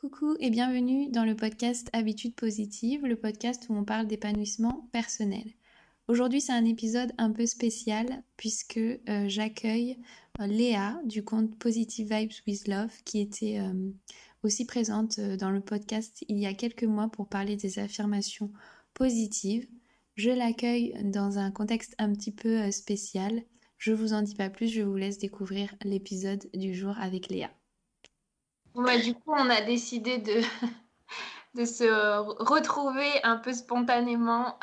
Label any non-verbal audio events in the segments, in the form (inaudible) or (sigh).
Coucou et bienvenue dans le podcast Habitudes positives, le podcast où on parle d'épanouissement personnel. Aujourd'hui c'est un épisode un peu spécial puisque euh, j'accueille euh, Léa du compte Positive Vibes with Love qui était euh, aussi présente dans le podcast il y a quelques mois pour parler des affirmations positives. Je l'accueille dans un contexte un petit peu spécial. Je vous en dis pas plus, je vous laisse découvrir l'épisode du jour avec Léa du coup, on a décidé de, (laughs) de se retrouver un peu spontanément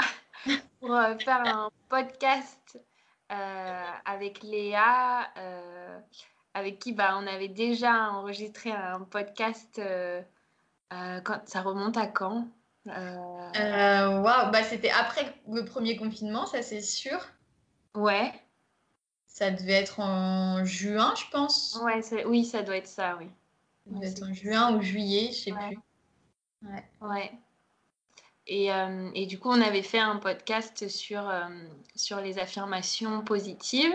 (laughs) pour euh, faire un podcast euh, avec Léa, euh, avec qui bah, on avait déjà enregistré un podcast. quand, ça remonte à quand Waouh, bah, c'était après le premier confinement, ça c'est sûr. Ouais. Ça devait être en juin, je pense. Ouais, oui, ça doit être ça, oui. Peut-être en juin ou juillet, je sais plus. Ouais. ouais. Et, euh, et, du coup, on avait fait un podcast sur, euh, sur les affirmations positives,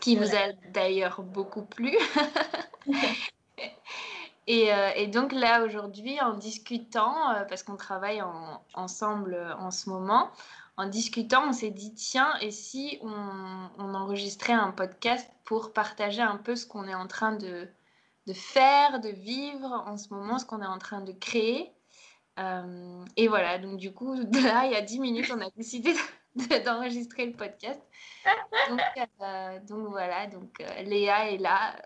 qui vous a d'ailleurs beaucoup plu. (laughs) (laughs) et, euh, et, donc là, aujourd'hui, en discutant, parce qu'on travaille en, ensemble en ce moment, en discutant, on s'est dit, tiens, et si on, on enregistrait un podcast pour partager un peu ce qu'on est en train de, de faire, de vivre en ce moment, ce qu'on est en train de créer. Euh, et voilà, donc du coup, (laughs) là, il y a 10 minutes, on a décidé d'enregistrer le podcast. Donc, euh, voilà, donc euh, Léa est là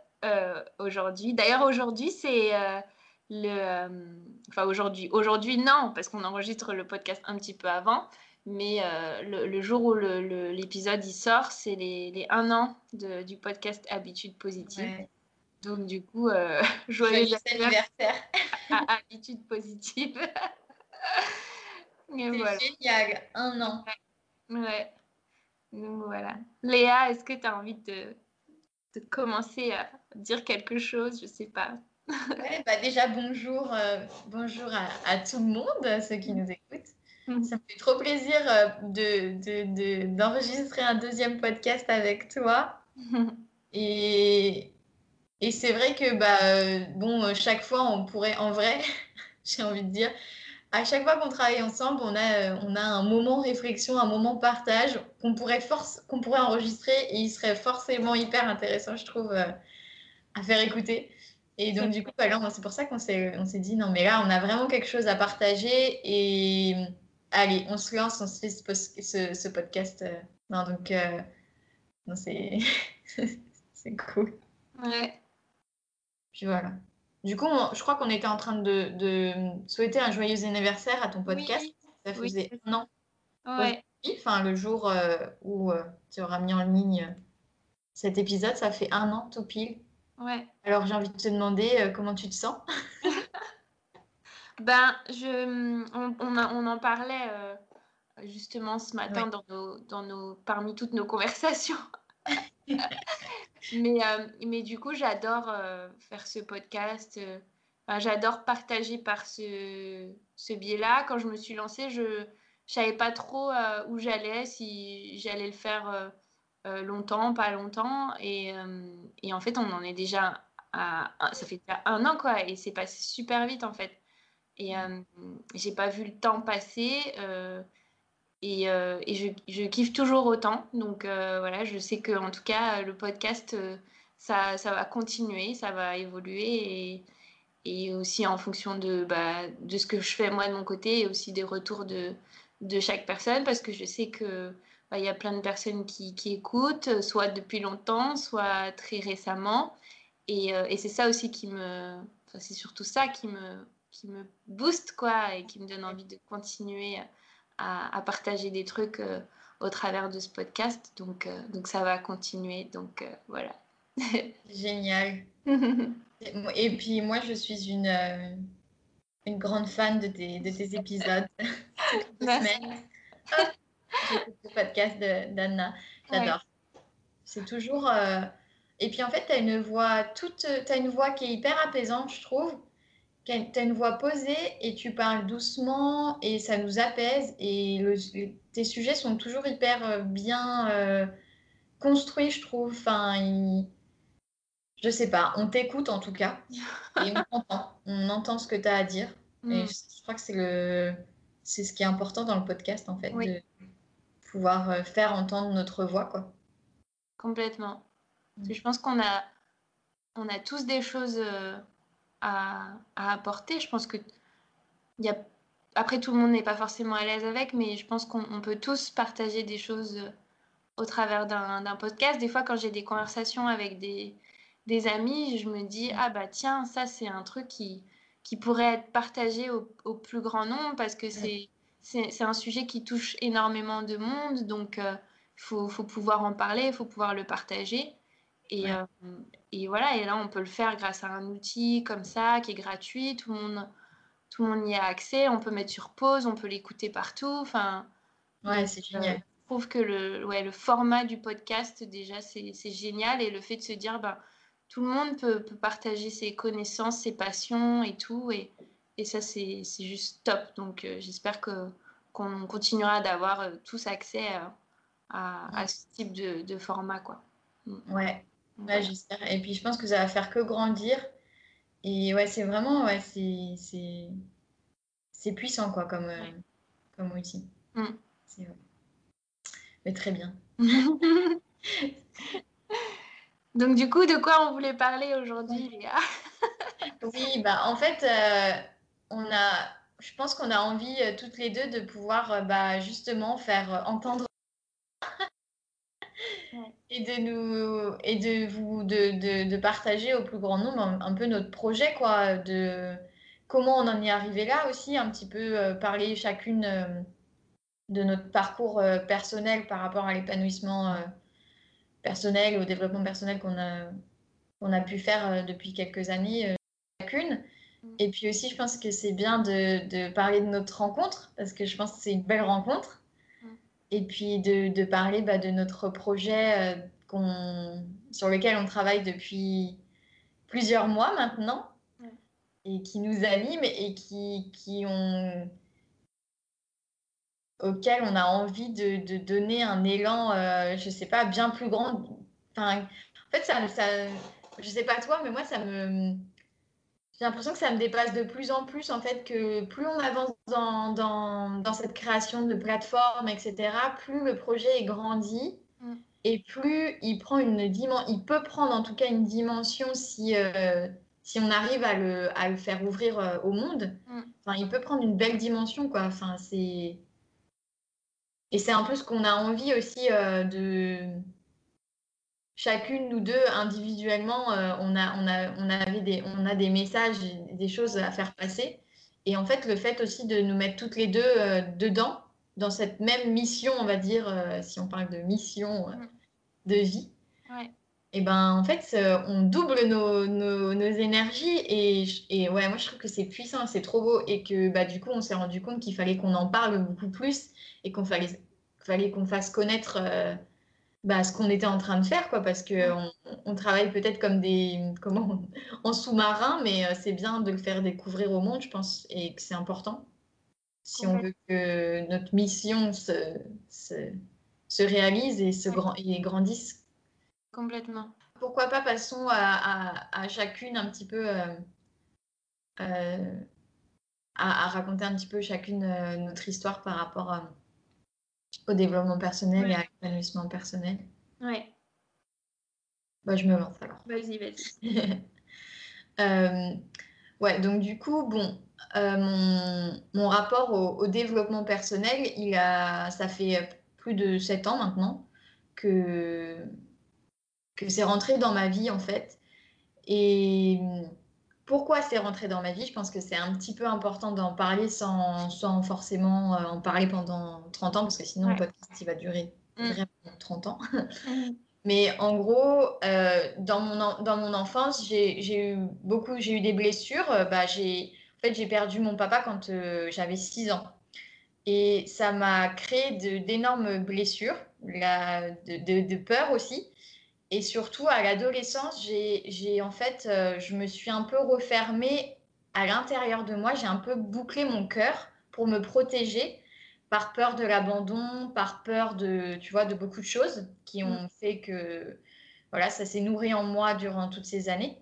aujourd'hui. D'ailleurs, aujourd'hui, c'est le... Enfin, aujourd'hui, aujourd'hui, non, parce qu'on enregistre le podcast un petit peu avant. Mais le, jour où l'épisode il sort, c'est les, les, un an de, du podcast Habitude Positive. Donc, du coup, euh, (laughs) joyeux, anniversaire à Habitude Positive. (laughs) C'est voilà. génial, un an. Ouais. Donc voilà. Léa, est-ce que tu as envie de, de, commencer à dire quelque chose? Je sais pas. (laughs) ouais, bah déjà, bonjour, euh, bonjour à, à, tout le monde, ceux qui nous écoutent. Mm. Ça me fait trop plaisir euh, d'enregistrer de, de, un deuxième podcast avec toi. Et, et c'est vrai que, bah, euh, bon, euh, chaque fois, on pourrait, en vrai, (laughs) j'ai envie de dire, à chaque fois qu'on travaille ensemble, on a, euh, on a un moment réflexion, un moment partage qu'on pourrait, qu'on pourrait enregistrer et il serait forcément hyper intéressant, je trouve, à faire écouter. Et donc, du coup, bah, c'est pour ça qu'on s'est, dit, non, mais là, on a vraiment quelque chose à partager et allez, on se lance, on se fait ce, ce, podcast. Non, donc, c'est, (laughs) c'est cool. Ouais. Puis voilà. Du coup, je crois qu'on était en train de, souhaiter un joyeux anniversaire à ton podcast. Ça faisait un an. Ouais. Enfin, le jour euh, où euh, tu auras mis en ligne euh, cet épisode, ça fait un an tout pile. Ouais. Alors, j'ai envie de te demander comment tu te sens. (laughs) ben, je, on, on, en parlait justement ce matin dans, nos, dans nos, parmi toutes nos conversations. (laughs) mais, euh, mais du coup, j'adore euh, faire ce podcast. Euh, j'adore partager par ce, ce biais-là. Quand je me suis lancée, je ne savais pas trop où j'allais, si j'allais le faire longtemps, pas longtemps. Et, et, en fait, on en est déjà à. Ça fait déjà un an, quoi. Et c'est passé super vite, en fait. Et j'ai pas vu le temps passer. Et, euh, je, kiffe toujours autant. Donc euh, voilà, je sais que en tout cas, le podcast, euh, ça, va continuer, ça va évoluer. Et, aussi en fonction de, bah, de ce que je fais moi de mon côté et aussi des retours de, de chaque personne. Parce que je sais que bah, il y a plein de personnes qui, écoutent, soit depuis longtemps, soit très récemment. Et, c'est ça aussi qui me. C'est surtout ça qui me, qui me booste, quoi, et qui me donne envie de continuer à, partager des trucs euh, au travers de ce podcast. Donc, euh, donc ça va continuer. Donc euh, voilà. (laughs) Génial. (laughs) Et puis moi, je suis une, une grande fan de tes, de tes épisodes. (laughs) Merci. le podcast d'Anna. J'adore. C'est toujours. Et puis en fait, tu as une voix toute. as une voix qui est hyper apaisante, je trouve tu as une voix posée et tu parles doucement et ça nous apaise. Et tes sujets sont toujours hyper euh, bien euh, construits, je trouve. Enfin, je sais pas, on t'écoute en tout cas (laughs) et on entend, on entend ce que tu as à dire. Et Mm. je, je crois que c'est le, c'est ce qui est important dans le podcast en fait, Oui. de pouvoir euh, faire entendre notre voix quoi. Complètement. Parce que Mm. Je pense qu'on a, on a tous des choses euh, à, à apporter. Je pense que il y a... après tout le monde n'est pas forcément à l'aise avec, mais je pense qu'on on peut tous partager des choses euh, au travers d'un podcast. Des fois, quand j'ai des conversations avec des, des amis, je me dis ah bah tiens, ça c'est un truc qui, qui pourrait être partagé au, au plus grand nombre parce que c'est un sujet qui touche énormément de monde, donc il faut, faut pouvoir en parler, il faut pouvoir le partager. Et, Ouais. euh, et voilà, et là on peut le faire grâce à un outil comme ça qui est gratuit, tout le monde, tout le monde y a accès, on peut mettre sur pause, on peut l'écouter partout. Enfin, Ouais, c'est euh, génial. je trouve que le, ouais, le format du podcast, déjà, c'est génial. Et le fait de se dire, ben, tout le monde peut, peut partager ses connaissances, ses passions et tout. Et, et ça, c'est juste top. Donc, euh, j'espère que qu'on continuera d'avoir euh, tous accès à, à, à ce type de, de format, quoi. Ouais, Donc, ouais, j'espère. Et puis je pense que ça va faire que grandir. Et ouais, c'est vraiment, ouais, c'est, c'est, c'est puissant quoi comme, euh, comme outil. Mm. Mais très bien. (laughs) Donc, du coup, de quoi on voulait parler aujourd'hui, Léa Oui, bah en fait, euh, on a, je pense qu'on a envie euh, toutes les deux de pouvoir bah, justement faire entendre. Et de nous et de vous de, de, de partager au plus grand nombre un, un peu notre projet quoi, de comment on en est arrivé là aussi, un petit peu euh, parler chacune euh, de notre parcours euh, personnel par rapport à l'épanouissement personnel, au développement personnel qu'on a qu'on a pu faire depuis quelques années chacune. Mm. Et puis aussi, je pense que c'est bien de, de parler de notre rencontre, parce que je pense que c'est une belle rencontre. Et puis de, de parler bah, de notre projet euh, sur lequel on travaille depuis plusieurs mois maintenant, Ouais. et qui nous anime et qui, qui ont, auquel on a envie de, de donner un élan, euh, je sais pas, bien plus grand. Enfin, en fait, ça, ça, je sais pas toi, mais moi, ça me, j'ai l'impression que ça me dépasse de plus en plus, en fait, que plus on avance dans, dans, dans cette création de plateforme, etc., plus le projet est grandi Mm. et plus il prend une dimension, il peut prendre en tout cas une dimension si, euh, si on arrive à le, à le faire ouvrir euh, au monde. Mm. Enfin, il peut prendre une belle dimension, quoi. Enfin, c'est... Et c'est un peu ce qu'on a envie aussi euh, de chacune, nous deux, individuellement, euh, on, a, on, a, on, avait des, on a des messages, des choses à faire passer. Et en fait, le fait aussi de nous mettre toutes les deux euh, dedans, dans cette même mission, on va dire, euh, si on parle de mission Mm. de vie, Ouais. et ben en fait, on double nos, nos, nos énergies. Et, et ouais, moi, je trouve que c'est puissant, c'est trop beau. Et que bah, du coup, on s'est rendu compte qu'il fallait qu'on en parle beaucoup plus et qu'on fallait, fallait qu'on fasse connaître bah, ce qu'on était en train de faire, quoi, parce que on, travaille peut-être comme des comment en sous-marin, mais euh, c'est bien de le faire découvrir au monde, je pense, et que c'est important si on veut que notre mission se, se, se réalise et, se grand, et grandisse. Complètement. Pourquoi pas passons à, à, à chacune un petit peu euh, euh, à, à raconter un petit peu chacune euh, notre histoire par rapport à- au développement personnel Ouais. et à l'épanouissement personnel. Ouais. Bah, je me lance alors. Vas-y, vas-y. (laughs) Euh, ouais, donc du coup, bon, euh, mon, mon rapport au, au développement personnel, il a, ça fait plus de sept ans maintenant que, que c'est rentré dans ma vie en fait. Et pourquoi c'est rentré dans ma vie? Je pense que c'est un petit peu important d'en parler sans, sans forcément euh, en parler pendant 30 ans, parce que sinon Ouais. le podcast il va durer Mm. vraiment 30 ans. (laughs) Mm. Mais en gros, euh, dans, mon, en- dans mon enfance, j'ai eu beaucoup, j'ai eu des blessures. Euh, bah, j'ai, en fait, j'ai perdu mon papa quand euh, j'avais 6 ans. Et ça m'a créé d'énormes blessures, la- de, de- de peur aussi. Et surtout, à l'adolescence, j'ai, en fait, euh, je me suis un peu refermée à l'intérieur de moi. J'ai un peu bouclé mon cœur pour me protéger par peur de l'abandon, par peur de, tu vois, de beaucoup de choses qui ont fait que, voilà, ça s'est nourri en moi durant toutes ces années.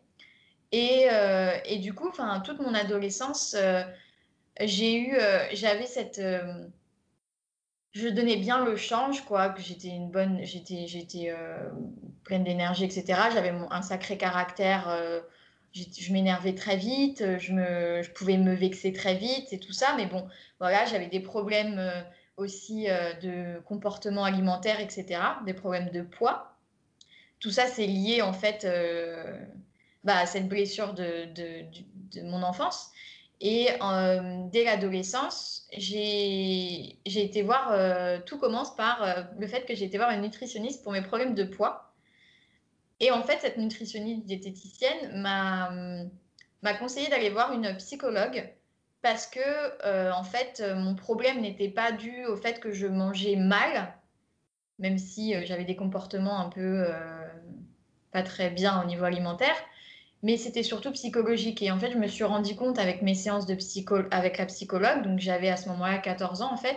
Et, euh, et du coup, enfin, toute mon adolescence, euh, j'ai eu, j'avais cette, je donnais bien le change, quoi, que j'étais une bonne, j'étais, j'étais pleine d'énergie, etc. J'avais un sacré caractère. je m'énervais très vite, je, pouvais me vexer très vite et tout ça, mais bon, voilà, j'avais des problèmes aussi de comportement alimentaire, etc., des problèmes de poids. Tout ça, c'est lié en fait bah, cette blessure de, mon enfance. Et euh, dès l'adolescence, j'ai été voir, euh, tout commence par euh, le fait que j'ai été voir une nutritionniste pour mes problèmes de poids. Et en fait, cette nutritionniste diététicienne m'a conseillé d'aller voir une psychologue parce que, en fait, mon problème n'était pas dû au fait que je mangeais mal, même si j'avais des comportements un peu pas très bien au niveau alimentaire, mais c'était surtout psychologique. Et en fait, je me suis rendu compte avec mes séances de psycho avec la psychologue, donc j'avais à ce moment-là 14 ans en fait,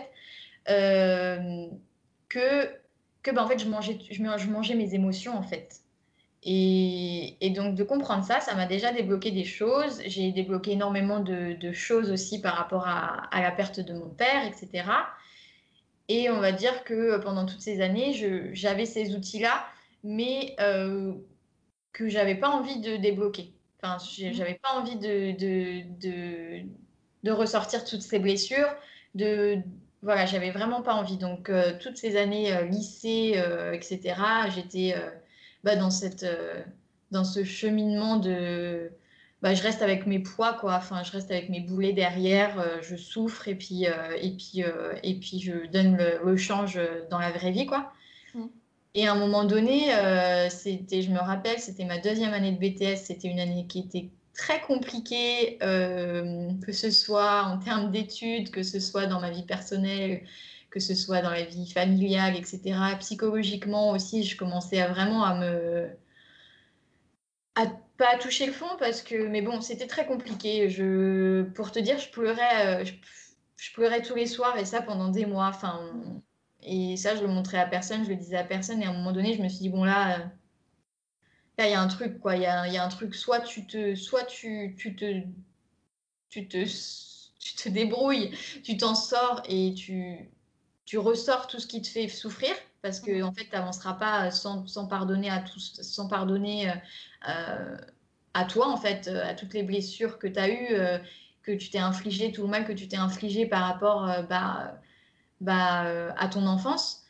euh, que, que ben, en fait, je mangeais, je, mangeais mes émotions en fait. Et, et donc de comprendre ça, ça m'a déjà débloqué des choses. J'ai débloqué énormément de, de, choses aussi par rapport à, à, la perte de mon père, etc. Et on va dire que pendant toutes ces années, j'avais ces outils-là, mais euh, que j'avais pas envie de débloquer. Enfin, mmh. j'avais pas envie de, de, de, de, ressortir toutes ces blessures. De, voilà, j'avais vraiment pas envie. Donc, euh, toutes ces années euh, lycée, euh, etc., j'étais bah, dans, cette, dans ce cheminement de. Bah, je reste avec mes poids, quoi. Enfin, je reste avec mes boulets derrière, je souffre et puis, et, puis, et puis je donne le, le, change dans la vraie vie, quoi. Et à un moment donné, euh, c'était, je me rappelle, c'était ma deuxième année de BTS. C'était une année qui était très compliquée, euh, que ce soit en termes d'études, que ce soit dans ma vie personnelle, que ce soit dans la vie familiale, etc. Psychologiquement aussi, je commençais à vraiment à me à pas toucher le fond parce que mais bon c'était très compliqué pour te dire je pleurais euh, je, pleurais tous les soirs et ça pendant des mois enfin et ça, je le montrais à personne, je le disais à personne. Et à un moment donné, je me suis dit, bon, là, là, il y a un truc, quoi. Il y a, y a, un truc, soit tu te, soit tu, tu te, tu te, tu te débrouilles, tu t'en sors et tu, tu ressors tout ce qui te fait souffrir. Parce que, en fait, tu n'avanceras pas sans, sans, pardonner à tous, sans pardonner euh, à toi, en fait, à toutes les blessures que tu as eues, euh, que tu t'es infligé, tout le mal que tu t'es infligé par rapport, euh, bah, bah, euh, à ton enfance,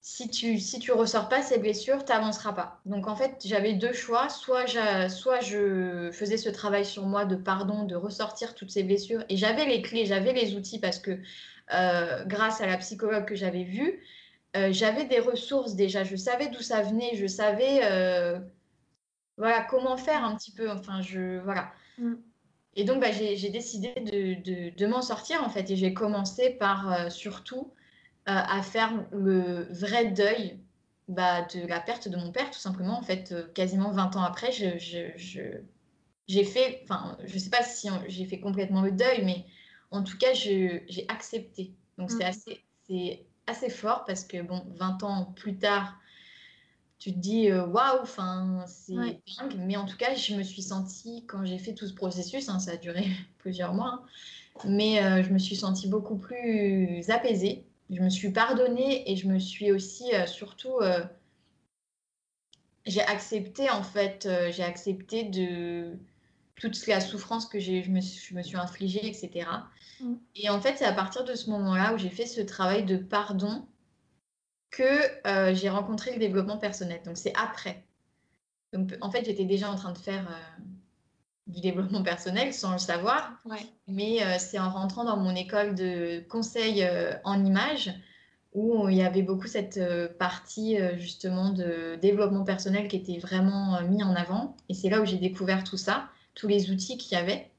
si tu si tu ressors pas ces blessures, tu n'avanceras pas. Donc en fait, j'avais deux choix. Soit, soit je faisais ce travail sur moi de pardon, de ressortir toutes ces blessures. Et j'avais les clés, j'avais les outils parce que euh, grâce à la psychologue que j'avais vue, euh, j'avais des ressources déjà. Je savais d'où ça venait, je savais voilà, comment faire un petit peu. Enfin, je, voilà. Mm. Et donc, bah, j'ai décidé de, de, m'en sortir, en fait. Et j'ai commencé par, euh, surtout, euh, à faire le vrai deuil bah, de la perte de mon père, tout simplement. En fait, euh, quasiment 20 ans après, j'ai je, je, fait, enfin, je ne sais pas si j'ai fait complètement le deuil, mais en tout cas, j'ai accepté. Donc, c'est mmh. assez, assez fort parce que, bon, 20 ans plus tard, tu te dis euh, waouh, enfin c'est dingue. Mais en tout cas, je me suis sentie quand j'ai fait tout ce processus, hein, ça a duré (laughs) plusieurs mois, hein, mais euh, je me suis sentie beaucoup plus apaisée. Je me suis pardonnée et je me suis aussi euh, surtout j'ai accepté en fait, j'ai accepté de toute la souffrance que je me, je me suis infligée, etc. Mm. Et en fait, c'est à partir de ce moment-là où j'ai fait ce travail de pardon que euh, j'ai rencontré le développement personnel. Donc c'est après. Donc en fait, j'étais déjà en train de faire euh, du développement personnel sans le savoir. Mais euh, c'est en rentrant dans mon école de conseil en images où il y avait beaucoup cette partie justement de développement personnel qui était vraiment mis en avant. Et c'est là où j'ai découvert tout ça, tous les outils qu'il y avait.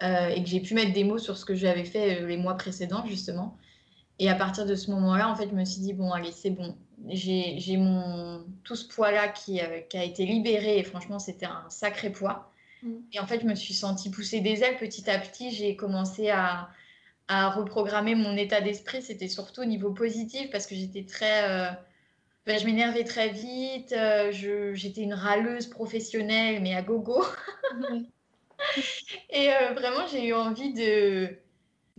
et que j'ai pu mettre des mots sur ce que j'avais fait les mois précédents justement. Et à partir de ce moment-là, en fait, je me suis dit, bon, allez, c'est bon. J'ai mon tout ce poids-là qui, euh, qui, a été libéré et franchement, c'était un sacré poids. Mm. Et en fait, je me suis sentie pousser des ailes petit à petit. J'ai commencé à, à, reprogrammer mon état d'esprit. C'était surtout au niveau positif parce que j'étais très... Euh, bah, je m'énervais très vite. J'étais une râleuse professionnelle, mais à gogo. (laughs) Et vraiment, j'ai eu envie de,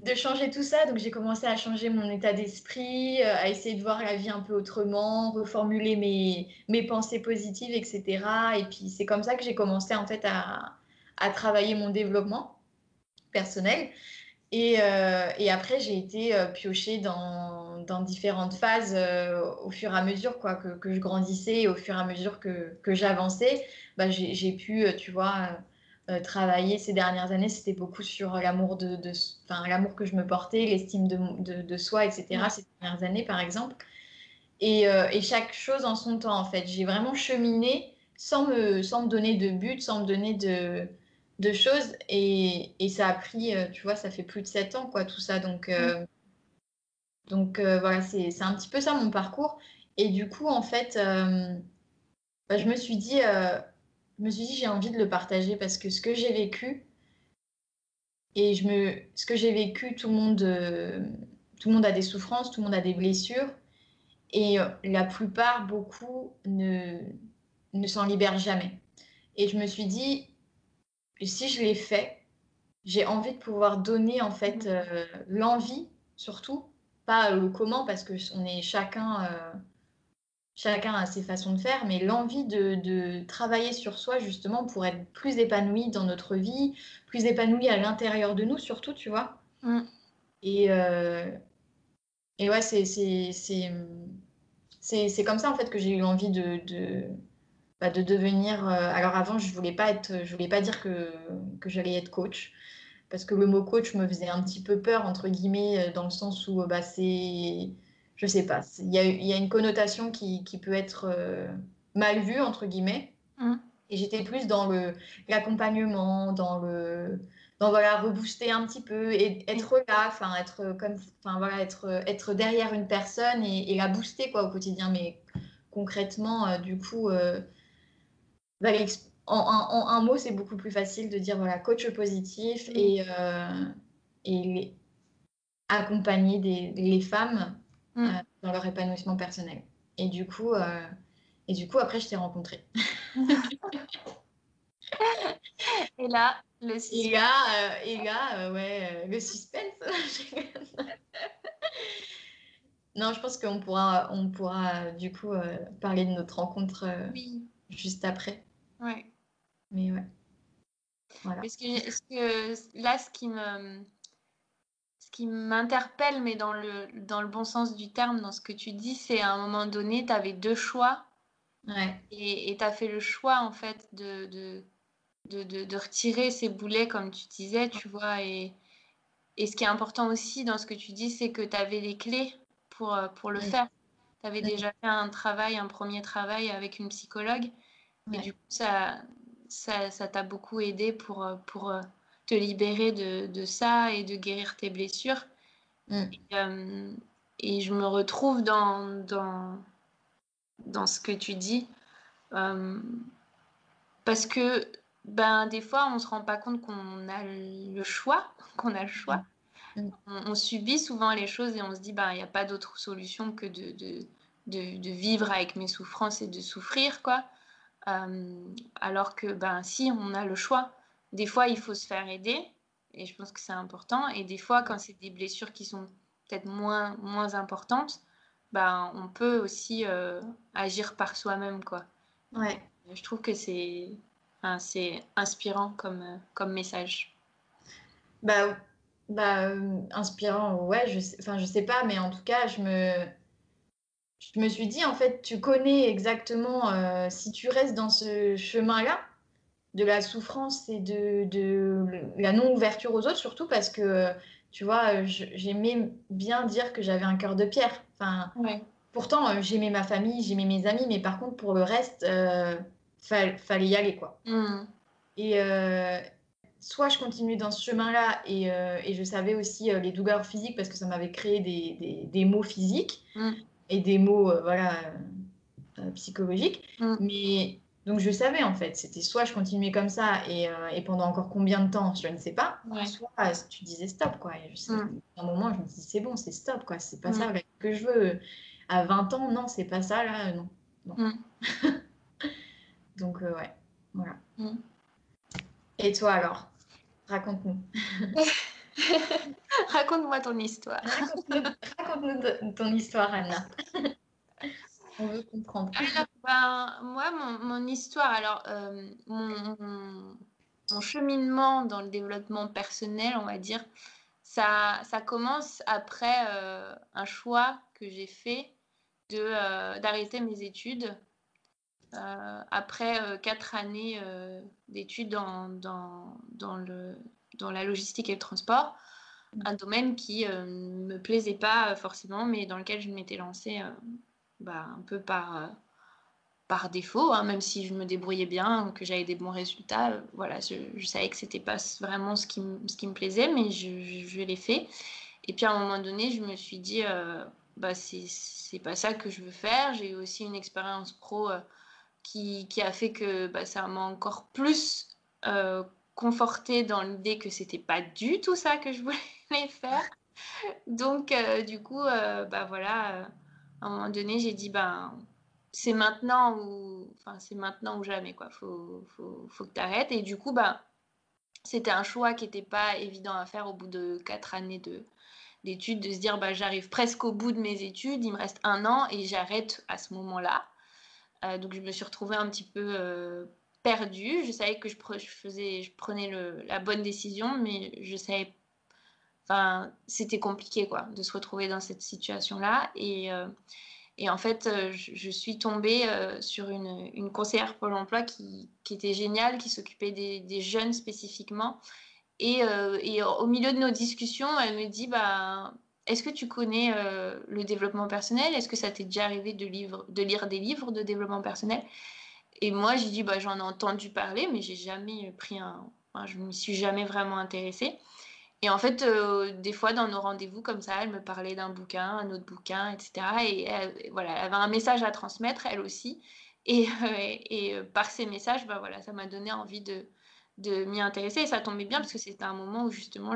de changer tout ça. Donc, j'ai commencé à changer mon état d'esprit, à essayer de voir la vie un peu autrement, reformuler mes, mes pensées positives, etc. Et puis, c'est comme ça que j'ai commencé en fait à, à travailler mon développement personnel. Et, euh, et après, j'ai été euh, piochée dans, dans, différentes phases euh, au fur et à mesure quoi, que, que, je grandissais et au fur et à mesure que, que j'avançais. Bah, j'ai pu, tu vois, travailler ces dernières années. C'était beaucoup sur l'amour de, de l'amour que je me portais, l'estime de, de, de, soi, etc. Ces dernières années, par exemple. Et, et, chaque chose en son temps, en fait. J'ai vraiment cheminé sans me, sans me donner de but, sans me donner de de choses et, et, ça a pris, euh, tu vois, ça fait plus de sept ans, quoi, tout ça. Donc, euh, donc euh, voilà, c'est un petit peu ça mon parcours. Et du coup, en fait, bah, je me suis dit, je me suis dit, j'ai envie de le partager parce que ce que j'ai vécu, et je me, ce que j'ai vécu, tout le monde, tout le monde a des souffrances, tout le monde a des blessures, et la plupart, beaucoup ne, ne s'en libèrent jamais. Et je me suis dit, si je l'ai fait, j'ai envie de pouvoir donner en fait euh, l'envie, surtout, pas le comment, parce que on est chacun, euh, chacun a ses façons de faire, mais l'envie de, de, travailler sur soi justement pour être plus épanoui dans notre vie, plus épanoui à l'intérieur de nous, surtout, tu vois. Mmh. Et, euh, et ouais, c'est c'est comme ça en fait que j'ai eu envie de, de bah, de devenir. Euh, alors avant, je voulais pas être, je voulais pas dire que, que j'allais être coach parce que le mot coach me faisait un petit peu peur entre guillemets euh, dans le sens où bah c'est, je sais pas, il y a, y a, une connotation qui, qui peut être euh, mal vue entre guillemets. Mmh. Et j'étais plus dans le l'accompagnement, dans le dans voilà rebooster un petit peu et être là, enfin être comme, enfin voilà être être derrière une personne et, et, la booster quoi au quotidien. Mais concrètement, du coup bah, en, un mot, c'est beaucoup plus facile de dire voilà, coach positif mm. et, euh, et accompagner des, les femmes mm. euh, dans leur épanouissement personnel. Et du coup, euh, et du coup après, je t'ai rencontrée. (laughs) et là, le suspense. Et là, et là ouais, le suspense. (laughs) non, je pense qu'on pourra, on pourra du coup parler de notre rencontre juste après. Ouais. Mais ouais. Voilà. Parce que, là, ce qui me qui m'interpelle, mais dans le, dans le bon sens du terme, dans ce que tu dis, c'est à un moment donné, tu avais deux choix. Ouais. Et tu as fait le choix, en fait, de, de, de, de, retirer ces boulets, comme tu disais, tu vois. Et, et ce qui est important aussi dans ce que tu dis, c'est que tu avais les clés pour, pour le faire. Tu avais déjà fait un travail, un premier travail avec une psychologue. Et du coup, ça ça t'a beaucoup aidé pour, euh, pour euh, te libérer de, de, ça et de guérir tes blessures. Mm. Et, euh, et, je me retrouve dans, dans, dans ce que tu dis. parce que ben, des fois, on ne se rend pas compte qu'on a le choix, (laughs) qu'on a le choix. Mm. On, subit souvent les choses et on se dit, ben, il n'y a pas d'autre solution que de, de, de, de, vivre avec mes souffrances et de souffrir, quoi. Euh, alors que, ben, si, on a le choix. Des fois, il faut se faire aider, et je pense que c'est important. Et des fois, quand c'est des blessures qui sont peut-être moins, moins importantes, ben, on peut aussi euh, agir par soi-même, quoi. Ouais. Je trouve que c'est enfin, inspirant comme, comme message. Bah, bah inspirant, ouais, je sais, enfin, je sais pas, mais en tout cas, je me je me suis dit, en fait, tu connais exactement, euh, si tu restes dans ce chemin-là, de la souffrance et de, de la non-ouverture aux autres, surtout parce que, tu vois, j'aimais bien dire que j'avais un cœur de pierre. Enfin, Pourtant, euh, j'aimais ma famille, j'aimais mes amis, mais par contre, pour le reste, euh, fallait y aller, quoi. Mmh. Et soit je continuais dans ce chemin-là et, et, je savais aussi les douleurs physiques parce que ça m'avait créé des, des, des, maux physiques. Mmh et des mots euh, voilà, euh, psychologiques. Mm. Mais donc je savais en fait, c'était soit je continuais comme ça et, euh, et, pendant encore combien de temps, je ne sais pas, soit tu disais stop quoi. Et je sais, mm. un moment, je me dis c'est bon, c'est stop quoi, c'est pas ça mm. que je veux. à 20 ans, non, c'est pas ça, là, non. Mm. (laughs) Donc, ouais, voilà. Mm. Et toi alors? Raconte-nous. (laughs) Raconte-moi ton histoire. Raconte-nous ton histoire, Anna. (laughs) On veut comprendre. Ben, moi, mon, histoire, alors, euh, mon, cheminement dans le développement personnel, on va dire, ça, ça commence après euh, un choix que j'ai fait de, euh, d'arrêter mes études. après quatre années d'études dans, dans, dans, dans la logistique et le transport, un domaine qui ne me plaisait pas forcément, mais dans lequel je m'étais lancée bah, un peu par, euh, par défaut, hein, même si je me débrouillais bien, que j'avais des bons résultats. Euh, voilà, je, savais que c'était pas vraiment ce qui, ce qui me plaisait, mais je, je, l'ai fait. Et puis à un moment donné, je me suis dit, euh, bah, c'est pas ça que je veux faire. J'ai eu aussi une expérience pro qui, qui, a fait que bah, ça m'a encore plus conforté dans l'idée que c'était pas du tout ça que je (laughs) voulais faire. Donc, du coup, bah voilà à un moment donné, j'ai dit, ben, c'est maintenant ou, enfin, c'est maintenant ou jamais, quoi. Faut, faut, que tu. Et du coup, ben, c'était un choix qui n'était pas évident à faire au bout de quatre années de, d'études, de se dire, ben, j'arrive presque au bout de mes études, il me reste un an et j'arrête à ce moment-là. Euh, donc, je me suis retrouvée un petit peu euh, perdue. Je savais que je, prenais la bonne décision, mais je savais C'était compliqué quoi, de se retrouver dans cette situation-là. Et, euh, en fait, euh, je, suis tombée euh, sur une, conseillère Pôle emploi qui, était géniale, qui s'occupait des, jeunes spécifiquement. Et, au milieu de nos discussions, elle me dit bah, Est-ce que tu connais le développement personnel? Est-ce que ça t'est déjà arrivé de, lire des livres de développement personnel? Et moi, j'ai dit bah, J'en ai entendu parler, mais j'ai jamais pris un. Je ne m'y suis jamais vraiment intéressée. Et en fait, euh, des fois, dans nos rendez-vous comme ça, elle me parlait d'un bouquin, un autre bouquin, etc. Et voilà, elle avait un message à transmettre, elle aussi. Et, (laughs) euh, euh, par ces messages, bah, voilà, ça m'a donné envie de, m'y intéresser. Et ça tombait bien parce que c'était un moment où justement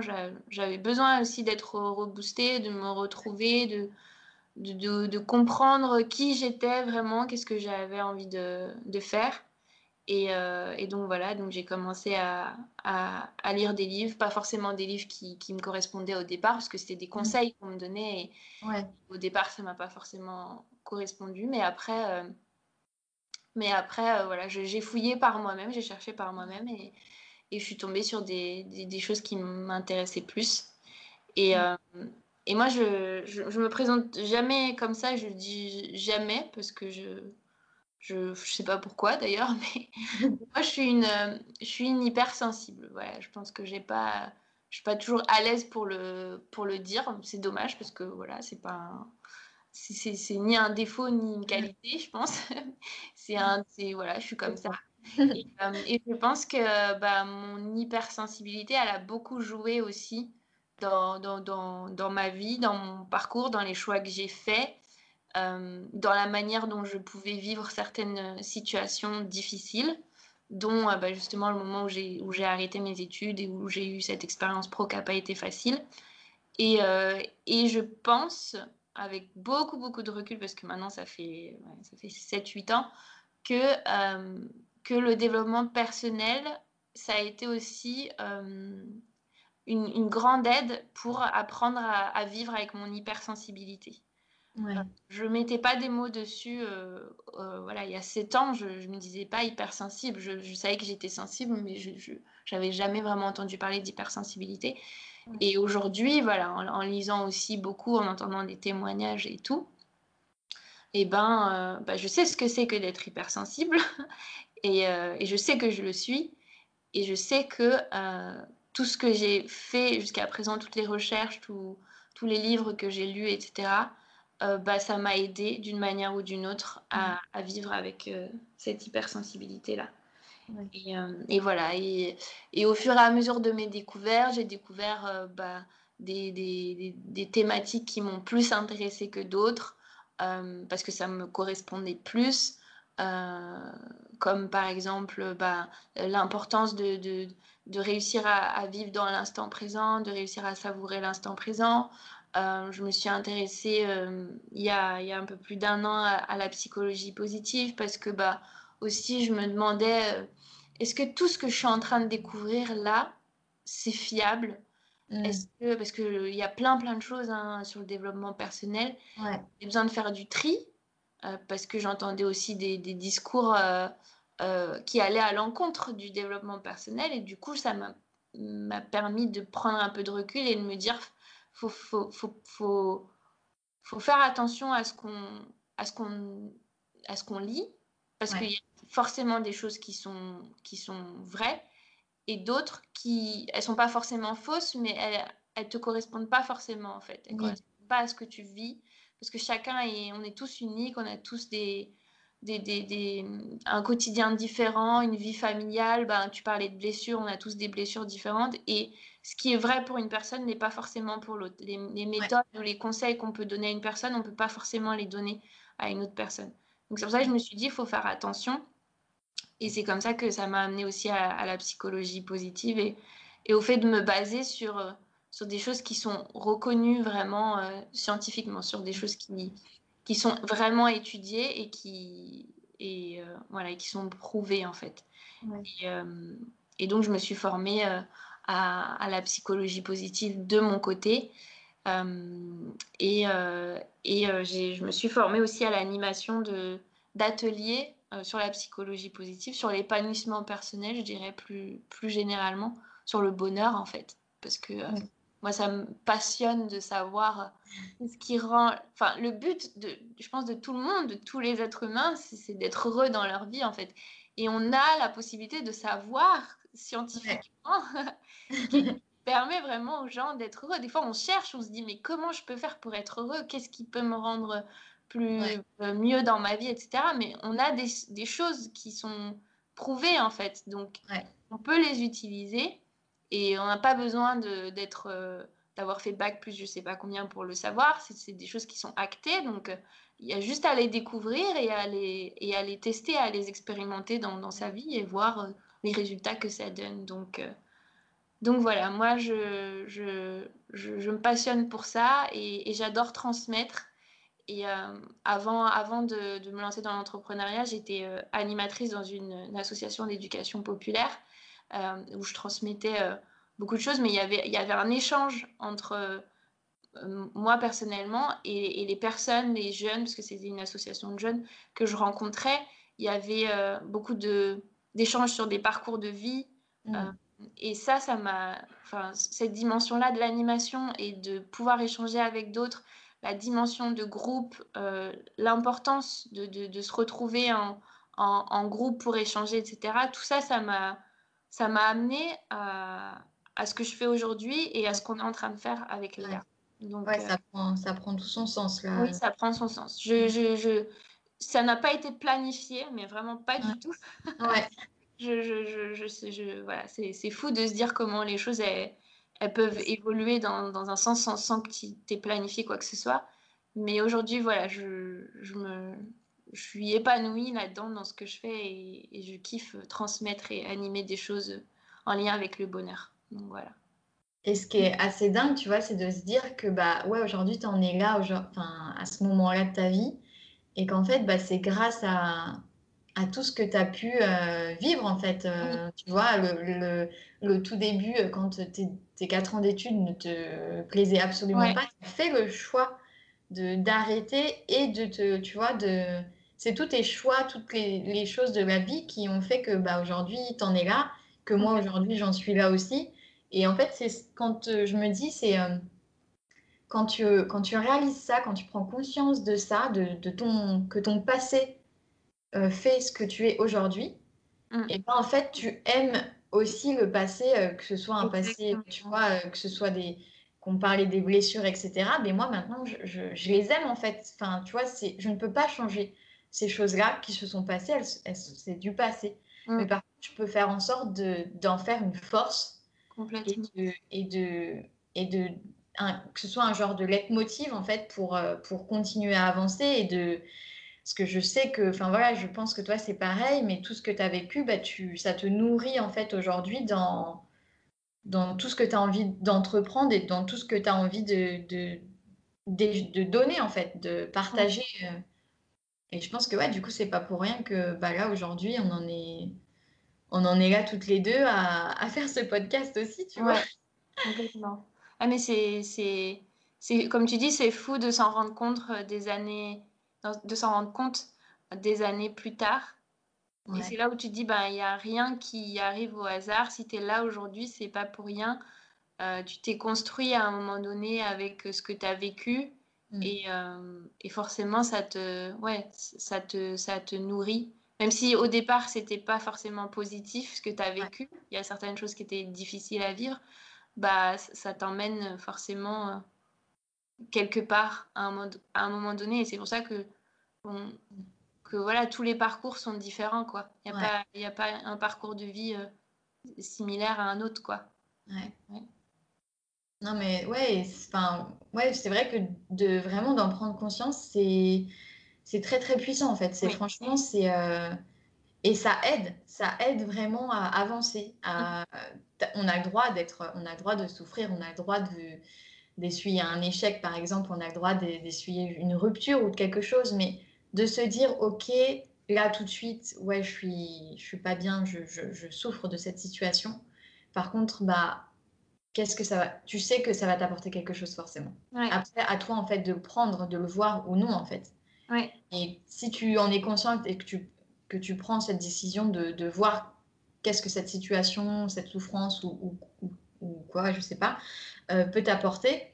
j'avais besoin aussi d'être reboostée, de me retrouver, de, de, comprendre qui j'étais vraiment, qu'est-ce que j'avais envie de, de Euh, et, donc voilà, donc j'ai commencé à, à, lire des livres, pas forcément des livres qui, qui me correspondaient au départ, parce que c'était des mmh. conseils qu'on me donnait. Et Au départ, ça m'a pas forcément correspondu, mais après, euh, mais après euh, voilà, j'ai fouillé par moi-même, j'ai cherché par moi-même et, et, je suis tombée sur des, des, choses qui m'intéressaient plus. Et, mmh. et moi, je, je, je, me présente jamais comme ça, je dis jamais, parce que je je ne sais pas pourquoi d'ailleurs, (laughs) mais (laughs) moi je suis une, je suis une hypersensible. Voilà, je pense que j'ai pas, je suis pas toujours à l'aise pour le, pour le dire. C'est dommage parce que voilà, c'est pas, c'est ni un défaut ni une qualité, je pense. (laughs) c'est un, voilà, je suis comme ça. Et, euh, et je pense que bah, mon hypersensibilité, elle a beaucoup joué aussi dans, dans, dans, dans ma vie, dans mon parcours, dans les choix que j'ai faits. Euh, dans la manière dont je pouvais vivre certaines situations difficiles, dont euh, bah, justement le moment où j'ai arrêté mes études et où j'ai eu cette expérience pro qui n'a pas été facile. Et, euh, je pense, avec beaucoup, beaucoup de recul, parce que maintenant ça fait, fait 7-8 ans, que, que le développement personnel, ça a été aussi une, grande aide pour apprendre à vivre avec mon hypersensibilité. Ouais. Je mettais pas des mots dessus. Euh, euh, voilà, il y a sept ans, je, ne me disais pas hypersensible. Je, je savais que j'étais sensible, mais je n'avais jamais vraiment entendu parler d'hypersensibilité. Et aujourd'hui, voilà, en, lisant aussi beaucoup, en entendant des témoignages et tout, et eh ben, euh, bah, je sais ce que c'est que d'être hypersensible (laughs) et, et, je sais que je le suis et je sais que tout ce que j'ai fait jusqu'à présent, toutes les recherches, tous les livres que j'ai lus, etc., euh, bah, ça m'a aidé d'une manière ou d'une autre à, à vivre avec euh, cette hypersensibilité-là. Et, euh, et, voilà, et, et, au fur et à mesure de mes découvertes, j'ai découvert bah, des, des, des, thématiques qui m'ont plus intéressée que d'autres, parce que ça me correspondait plus, comme par exemple bah, l'importance de, de, de, réussir à, à, vivre dans l'instant présent, de réussir à savourer l'instant présent, Euh, je me suis intéressée euh, il, y a, il, y a, un peu plus d'un an à, la psychologie positive parce que bah, aussi je me demandais est-ce que tout ce que je suis en train de découvrir là, c'est fiable? Mm. Est-ce que, parce qu'il y a plein plein de choses hein, sur le développement personnel, ouais. j'ai besoin de faire du tri parce que j'entendais aussi des, des discours qui allaient à l'encontre du développement personnel et du coup ça m'a permis de prendre un peu de recul et de me dire faut, faut, faut, faut, faire attention à ce qu'on à ce qu'on à ce qu'on lit parce qu'il y a forcément des choses qui sont qui sont vraies et d'autres qui elles sont pas forcément fausses mais elles elles te correspondent pas forcément en fait elles correspondent pas à ce que tu vis parce que chacun est on est tous uniques on a tous des des, des, un quotidien différent, une vie familiale. Ben, tu parlais de blessures, on a tous des blessures différentes. Et ce qui est vrai pour une personne n'est pas forcément pour l'autre. Les, méthodes ou les conseils qu'on peut donner à une personne, on ne peut pas forcément les donner à une autre personne. Donc c'est pour ça que je me suis dit, il faut faire attention. Et c'est comme ça que ça m'a amené aussi à, la psychologie positive et, et, au fait de me baser sur, euh, sur des choses qui sont reconnues vraiment euh, scientifiquement, sur des choses qui, qui sont vraiment étudiés et qui, et, euh, voilà, qui sont prouvés en fait. Et, euh, et, donc je me suis formée à, à, la psychologie positive de mon côté. et, et je me suis formée aussi à l'animation d'ateliers sur la psychologie positive, sur l'épanouissement personnel, je dirais plus, plus généralement, sur le bonheur en fait. Parce que moi, ça me passionne de savoir ce qui rend. Enfin, le but, de, je pense, de tout le monde, de tous les êtres humains, c'est d'être heureux dans leur vie, en fait. Et on a la possibilité de savoir scientifiquement (laughs) qui permet vraiment aux gens d'être heureux. Des fois, on cherche, on se dit, mais comment je peux faire pour être heureux? Qu'est-ce qui peut me rendre plus euh, mieux dans ma vie, etc. Mais on a des, des, choses qui sont prouvées, en fait. Donc, on peut les utiliser et on n'a pas besoin d'être, euh, d'avoir fait bac plus je sais pas combien pour le savoir. C'est des choses qui sont actées. Donc, euh, il y a juste à les découvrir et à les, et à les tester, à les expérimenter dans, dans sa vie et voir euh, les résultats que ça donne. Donc, donc voilà, moi, je, je, je, me passionne pour ça et, j'adore transmettre. Et avant, avant de, de, me lancer dans l'entrepreneuriat, j'étais animatrice dans une, association d'éducation populaire. Euh, où je transmettais euh, beaucoup de choses, mais il y avait, il y avait un échange entre euh, moi personnellement et, les personnes, les jeunes, parce que c'était une association de jeunes que je rencontrais. Il y avait beaucoup d'échanges sur des parcours de vie. Mmh. et ça, ça m'a. Enfin, cette dimension-là de l'animation et de pouvoir échanger avec d'autres, la dimension de groupe, l'importance de, de, de, se retrouver en, en, en, groupe pour échanger, etc. Tout ça, ça m'a ça m'a amené à, à, ce que je fais aujourd'hui et à ce qu'on est en train de faire avec Léa. Donc, ouais, ça, prend, ça prend tout son sens là. Oui, ça prend son sens. Je, je, je... Ça n'a pas été planifié, mais vraiment pas du tout. (laughs) Ouais. je, je, je, je, voilà, c'est fou de se dire comment les choses elles, elles peuvent évoluer dans, dans, un sens sans, sans que tu aies planifié quoi que ce soit. Mais aujourd'hui, voilà, je, je, me, je suis épanouie là-dedans dans ce que je fais et, je kiffe transmettre et animer des choses en lien avec le bonheur. Donc voilà. Et ce qui est assez dingue, tu vois, c'est de se dire que bah ouais, aujourd'hui tu en es là, enfin, à ce moment-là de ta vie, et qu'en fait, bah, c'est grâce à, à tout ce que tu as pu euh, vivre, en fait. Euh, tu vois, le, le, le, tout début, euh, quand tes, tes 4 ans d'études ne te plaisaient absolument pas, tu as fait le choix d'arrêter et de te, tu vois, de, c'est tous tes choix, toutes les, choses de la vie qui ont fait que bah, aujourd'hui, tu en es là, que moi, aujourd'hui, j'en suis là aussi. Et en fait, c'est quand je me dis, c'est euh, quand, tu, quand tu réalises ça, quand tu prends conscience de ça, de, ton, que ton passé euh, fait ce que tu es aujourd'hui, mm. et ben, en fait, tu aimes aussi le passé, que ce soit un passé, tu vois, que ce soit des qu'on parlait des blessures, etc. Mais moi, maintenant, je, je, les aime, en fait. Enfin, tu vois, je ne peux pas changer ces choses-là qui se sont passées, elles, c'est du passé. Mm. Mais par contre, je peux faire en sorte d'en faire une force et de, et de, que ce soit un genre de leitmotiv en fait pour, euh, pour continuer à avancer et de parce que je sais que, enfin voilà, je pense que toi c'est pareil, mais tout ce que tu as vécu, bah, tu, ça te nourrit en fait aujourd'hui dans, dans tout ce que tu as envie d'entreprendre et dans tout ce que tu as envie de, de donner, en fait, de partager. Euh, et je pense que, ouais, du coup, c'est pas pour rien que bah, là, aujourd'hui, on en est on en est là toutes les deux à, à faire ce podcast aussi, tu vois. Complètement. Ah, mais c'est, c'est, c'est, comme tu dis, c'est fou de s'en rendre compte euh, des années, de s'en rendre compte des années plus tard. Et c'est là où tu te dis, ben, il n'y a rien qui arrive au hasard. Si tu es là aujourd'hui, c'est pas pour rien. Euh, tu t'es construit à un moment donné avec ce que tu as vécu. Mm. Et, euh, et, forcément, ça te, ouais, ça, te, ça te nourrit. Même si au départ, c'était pas forcément positif ce que tu as vécu, il y a certaines choses qui étaient difficiles à vivre, bah, ça t'emmène forcément euh, quelque part à un, à un moment donné. Et c'est pour ça que, que voilà, tous les parcours sont différents. quoi. Il n'y a, a, pas un parcours de vie euh, similaire à un autre. quoi. Ouais. Non, mais ouais, ouais, c'est vrai que de vraiment d'en prendre conscience, c'est c'est très très puissant en fait. C'est franchement c'est euh, et ça aide, ça aide vraiment à avancer. À... On a le droit d'être, on a le droit de souffrir, on a le droit de d'essuyer un échec par exemple, on a le droit d'essuyer une rupture ou de quelque chose, mais de se dire ok là tout de suite ouais je suis je suis pas bien, je, je, souffre de cette situation. Par contre bah qu'est-ce que ça va Tu sais que ça va t'apporter quelque chose forcément. Après à toi en fait de prendre, de le voir ou non en fait. Et si tu en es consciente et que tu, que tu prends cette décision de, de voir qu'est-ce que cette situation, cette souffrance ou, ou, ou quoi, je sais pas, euh, peut t'apporter,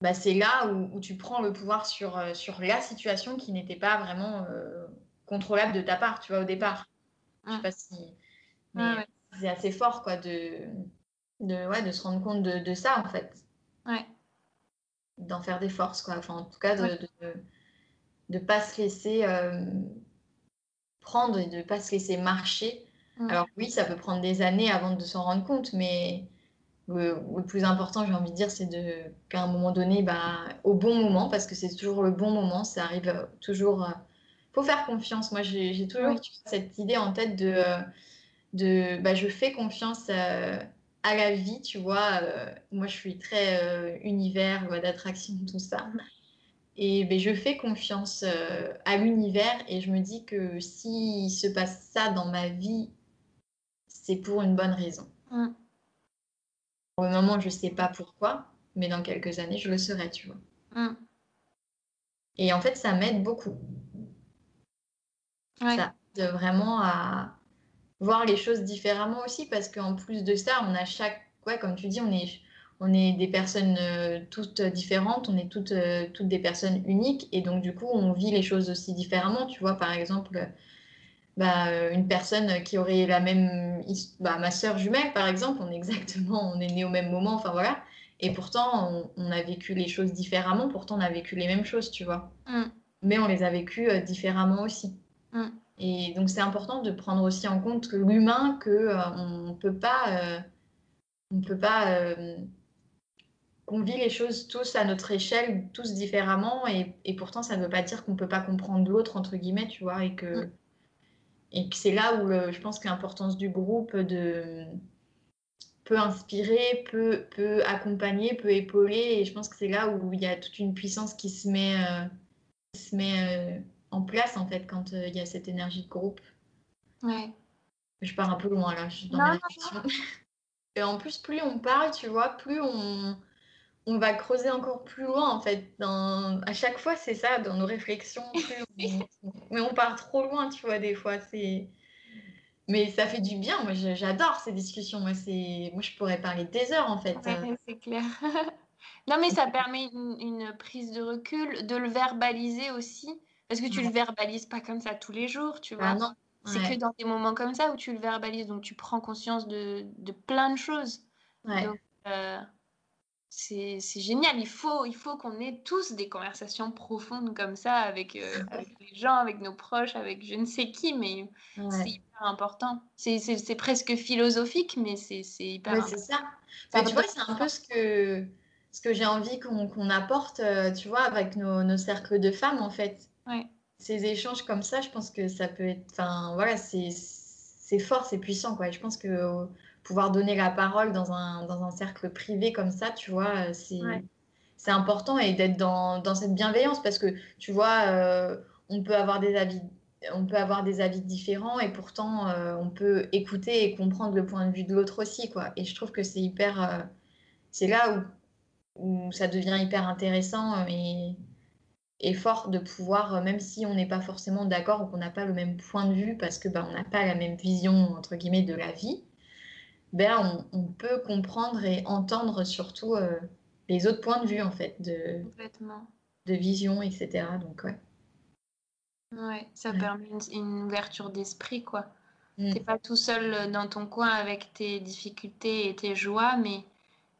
bah c'est là où, où, tu prends le pouvoir sur, euh, sur la situation qui n'était pas vraiment euh, contrôlable de ta part, tu vois, au départ. Je sais pas si... Mais c'est assez fort, quoi, de, de, ouais, de se rendre compte de, de ça, en fait. Ouais. D'en faire des forces, quoi. Enfin, en tout cas, de, de de ne pas se laisser euh, prendre et de ne pas se laisser marcher. Alors oui, ça peut prendre des années avant de s'en rendre compte, mais le, plus important, j'ai envie de dire, c'est de qu'à un moment donné, bah, au bon moment, parce que c'est toujours le bon moment, ça arrive toujours. Il euh, faut faire confiance. Moi, j'ai toujours cette idée en tête de, euh, de bah, je fais confiance à la vie, tu vois. moi, je suis très univers, d'attraction, tout ça. Et ben, je fais confiance euh, à l'univers et je me dis que s'il se passe ça dans ma vie, c'est pour une bonne raison. Mm. Pour le moment, je ne sais pas pourquoi, mais dans quelques années, je le saurai, tu vois. Mm. Et en fait, ça m'aide beaucoup. Ça aide vraiment à voir les choses différemment aussi parce qu'en plus de ça, on a chaque... Ouais, comme tu dis, on est on est des personnes euh, toutes différentes, on est toutes, euh, toutes des personnes uniques et donc du coup on vit les choses aussi différemment. Tu vois, par exemple, bah, euh, une personne qui aurait la même, bah, ma soeur jumelle par exemple, on est exactement, on est né au même moment, enfin voilà. Et pourtant on, a vécu les choses différemment, pourtant on a vécu les mêmes choses, tu vois. Mm. Mais on les a vécues différemment aussi. Mm. Et donc c'est important de prendre aussi en compte que l'humain, que on peut pas, on peut pas on vit les choses tous à notre échelle, tous différemment, et, pourtant ça ne veut pas dire qu'on ne peut pas comprendre l'autre, entre guillemets, tu vois, et que, mm. Et c'est là où je pense que l'importance du groupe de, peut inspirer, peut, peut accompagner, peut épauler, et je pense que c'est là où il y a toute une puissance qui se met, euh, se met euh, en place, en fait, quand euh, il y a cette énergie de groupe. Ouais. Je pars un peu loin là, dans ma réflexion. (laughs) Et en plus, plus on parle, tu vois, plus on, on va creuser encore plus loin en fait. Dans... À chaque fois, c'est ça, dans nos réflexions. (laughs) Mais on part trop loin, tu vois, des fois. C'est... Mais ça fait du bien. Moi, j'adore ces discussions. Moi, c'est... Moi, je pourrais parler des heures en fait. c'est clair. (laughs) non, mais ça permet une, prise de recul, de le verbaliser aussi. Parce que tu le verbalises pas comme ça tous les jours, tu vois. Ah c'est que dans des moments comme ça où tu le verbalises. Donc, tu prends conscience de, de plein de choses. Donc, euh, c'est génial. Il faut, il faut qu'on ait tous des conversations profondes comme ça avec, euh, les gens, avec nos proches, avec je ne sais qui, mais c'est hyper important. C'est presque philosophique, mais c'est hyper ouais, C'est ça. tu vois, c'est un peu ce que, ce que j'ai envie qu'on apporte, euh, tu vois, avec nos, nos, cercles de femmes, en fait. Ces échanges comme ça, je pense que ça peut être. Enfin, voilà, c'est fort, c'est puissant, quoi. je pense que pouvoir donner la parole dans un, dans un cercle privé comme ça, tu vois, euh, c'est c'est important et d'être dans, dans, cette bienveillance parce que tu vois, euh, on peut avoir des avis. On peut avoir des avis différents et pourtant euh, on peut écouter et comprendre le point de vue de l'autre aussi quoi. Et je trouve que c'est hyper, euh, c'est là où, où, ça devient hyper intéressant et, et fort de pouvoir, même si on n'est pas forcément d'accord ou qu'on n'a pas le même point de vue parce que bah, on n'a pas la même vision entre guillemets de la vie, ben on, on peut comprendre et entendre surtout les autres points de vue, en fait, de, de vision, etc. Donc, ouais. Ouais, ça permet une, ouverture d'esprit, quoi. Tu mm. T'es pas tout seul euh, dans ton coin avec tes difficultés et tes joies, mais,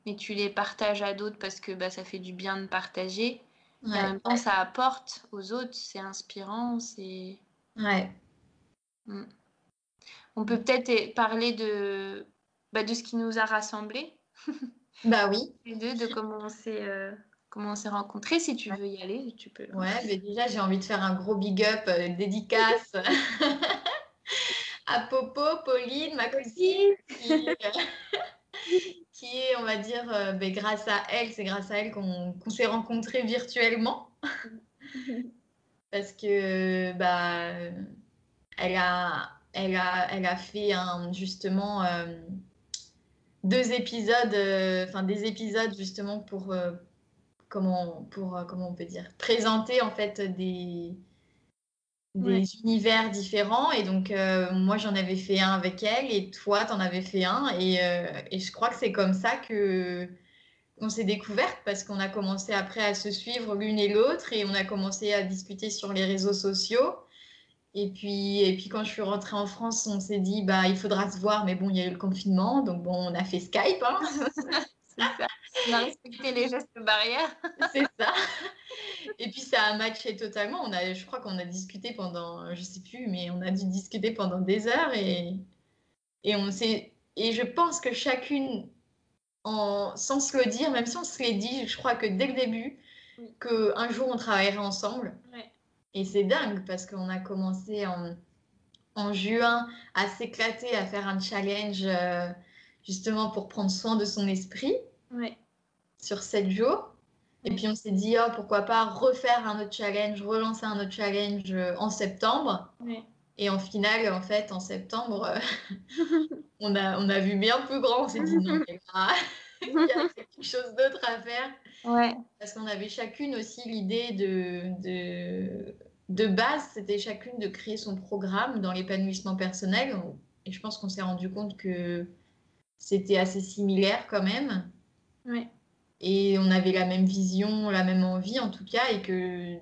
mais tu les partages à d'autres parce que bah, ça fait du bien de partager. En même temps, ça apporte aux autres, c'est inspirant, c'est... Ouais. Mm. On peut peut-être parler de, bah, de ce qui nous a rassemblés. (laughs) Bah oui. Les deux, de comment on s'est euh, comment on s'est rencontrés. Si tu veux y aller, tu peux. Ouais, mais déjà, j'ai envie de faire un gros big up, euh, dédicace (laughs) à Popo, Pauline, ma cousine, qui, (laughs) est, on va dire, euh, ben, grâce à elle, c'est grâce à elle qu'on s'est rencontrés virtuellement. (laughs) Parce que, bah, elle a, elle a, elle a fait un, justement deux épisodes, euh, enfin des épisodes justement pour euh, comment pour euh, comment on peut dire présenter en fait des des univers différents et donc moi j'en avais fait un avec elle et toi t'en avais fait un et, et je crois que c'est comme ça que on s'est découverte parce qu'on a commencé après à se suivre l'une et l'autre et on a commencé à discuter sur les réseaux sociaux et puis, et puis quand je suis rentrée en France, on s'est dit bah il faudra se voir, mais bon il y a eu le confinement, donc bon on a fait Skype. Hein. (laughs) ça. On a respecté les gestes barrières. C'est ça. Et puis ça a matché totalement. On a, je crois qu'on a discuté pendant, je sais plus, mais on a dû discuter pendant des heures et et on s'est et je pense que chacune en, sans se le dire, même si on se l'est dit, je crois que dès le début, qu'un jour on travaillerait ensemble. Ouais. Et c'est dingue parce qu'on a commencé en, en juin à s'éclater, à faire un challenge euh, justement pour prendre soin de son esprit ouais. sur sept jours. Et puis on s'est dit, oh, pourquoi pas refaire un autre challenge, relancer un autre challenge euh, en septembre. Ouais. Et en finale, en fait, en septembre, euh, (laughs) on, a, on a vu bien plus grand. On s'est dit, non, mais (laughs) il y a quelque chose d'autre à faire. Ouais. Parce qu'on avait chacune aussi l'idée de, de, de base, c'était chacune de créer son programme dans l'épanouissement personnel. Et je pense qu'on s'est rendu compte que c'était assez similaire quand même. Ouais. Et on avait la même vision, la même envie en tout cas, et que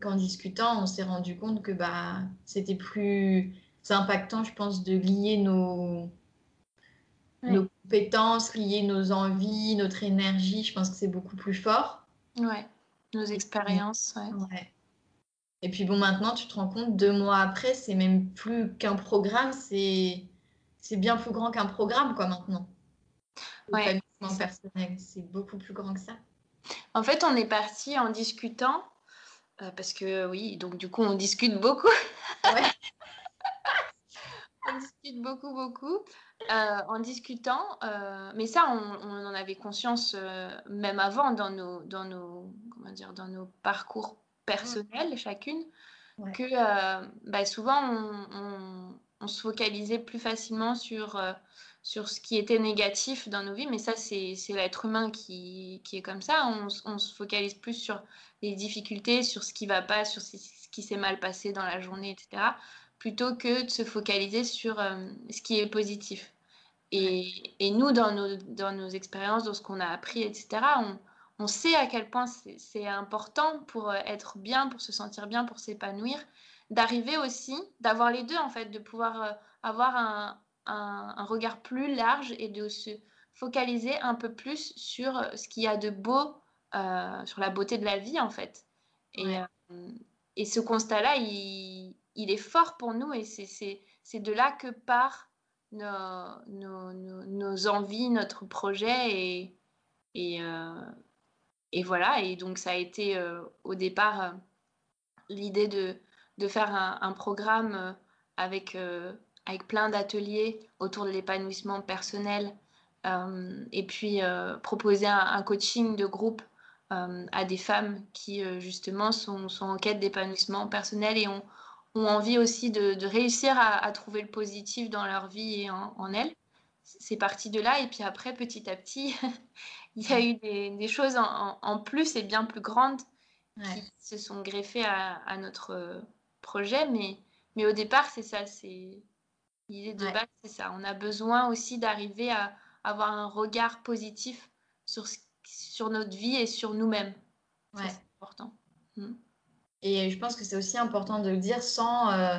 qu'en discutant, on s'est rendu compte que bah, c'était plus impactant, je pense, de lier nos, nos compétences, lier nos envies, notre énergie, je pense que c'est beaucoup plus fort. Ouais, nos expériences. Ouais. Et puis bon, maintenant, tu te rends compte, deux mois après, c'est même plus qu'un programme, c'est c'est bien plus grand qu'un programme, quoi, maintenant. Ouais. Personnel, c'est beaucoup plus grand que ça. En fait, on est parti en discutant, euh, parce que oui, donc du coup, on discute beaucoup. Ouais. (laughs) (laughs) on discute beaucoup, beaucoup. Euh, en discutant, euh, mais ça, on, en avait conscience même avant dans nos, dans nos, comment dire, dans nos parcours personnels, chacune, que bah, souvent on, on, se focalisait plus facilement sur, sur ce qui était négatif dans nos vies, mais ça, c'est l'être humain qui, qui, est comme ça. On, on, se focalise plus sur les difficultés, sur ce qui va pas, sur ce qui s'est mal passé dans la journée, etc plutôt que de se focaliser sur euh, ce qui est positif. Et, et nous, dans nos, dans nos expériences, dans ce qu'on a appris, etc., on, on sait à quel point c'est important pour euh, être bien, pour se sentir bien, pour s'épanouir, d'arriver aussi, d'avoir les deux, en fait, de pouvoir euh, avoir un, un, un, regard plus large et de se focaliser un peu plus sur ce qu'il y a de beau, euh, sur la beauté de la vie, en fait. Et, ouais. et ce constat-là, il, il est fort pour nous et c'est de là que part nos, nos, nos, envies, notre projet et, et, euh, et, voilà. Et donc ça a été euh, au départ euh, l'idée de, de, faire un, un programme euh, avec, euh, avec plein d'ateliers autour de l'épanouissement personnel et puis proposer un, un, coaching de groupe à des femmes qui justement sont, sont en quête d'épanouissement personnel et ont, ont envie aussi de, de réussir à, à, trouver le positif dans leur vie et en, en elles. C'est parti de là et puis après petit à petit (laughs) il y a eu des, des choses en, en, plus et bien plus grandes qui se sont greffées à, à notre projet mais, mais au départ c'est ça c'est l'idée de base c'est ça on a besoin aussi d'arriver à avoir un regard positif sur, sur notre vie et sur nous-mêmes. Ouais. C'est important. Mm. Et je pense que c'est aussi important de le dire sans, euh,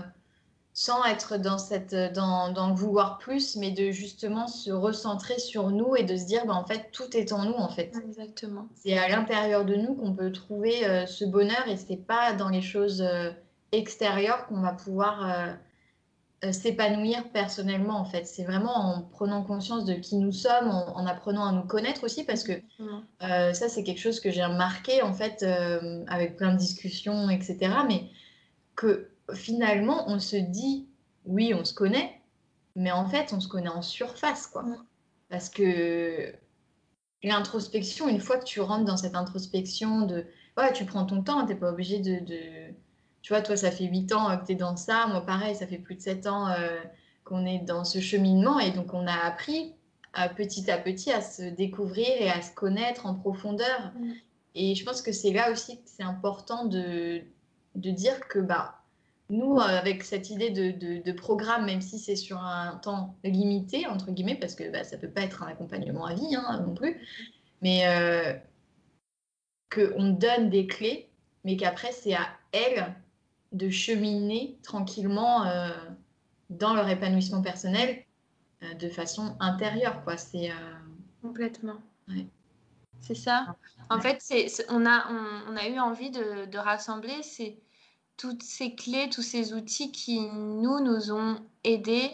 sans être dans, cette, dans, dans, le vouloir plus, mais de justement se recentrer sur nous et de se dire, bah, en fait, tout est en nous, en fait. Exactement. C'est à l'intérieur de nous qu'on peut trouver euh, ce bonheur et c'est pas dans les choses euh, extérieures qu'on va pouvoir euh, s'épanouir personnellement en fait. C'est vraiment en prenant conscience de qui nous sommes, en, apprenant à nous connaître aussi parce que euh, ça c'est quelque chose que j'ai remarqué en fait euh, avec plein de discussions etc. Mais que finalement on se dit oui on se connaît, mais en fait on se connaît en surface quoi. Parce que l'introspection, une fois que tu rentres dans cette introspection de ouais tu prends ton temps, t'es pas obligé de tu vois, toi, ça fait 8 ans euh, que tu es dans ça. Moi, pareil, ça fait plus de 7 ans euh, qu'on est dans ce cheminement. Et donc, on a appris à, petit à petit à se découvrir et à se connaître en profondeur. Mm. Et je pense que c'est là aussi que c'est important de, de dire que bah, nous, euh, avec cette idée de, de, de programme, même si c'est sur un temps limité, entre guillemets, parce que bah, ça ne peut pas être un accompagnement à vie hein, non plus, mais euh, qu'on donne des clés, mais qu'après, c'est à elle de cheminer tranquillement euh, dans leur épanouissement personnel euh, de façon intérieure. Quoi. C'est, euh, Complètement. Ouais. C'est ça. En fait, c'est, on, a, on, a eu envie de, de rassembler ces, toutes ces clés, tous ces outils qui, nous, nous ont aidés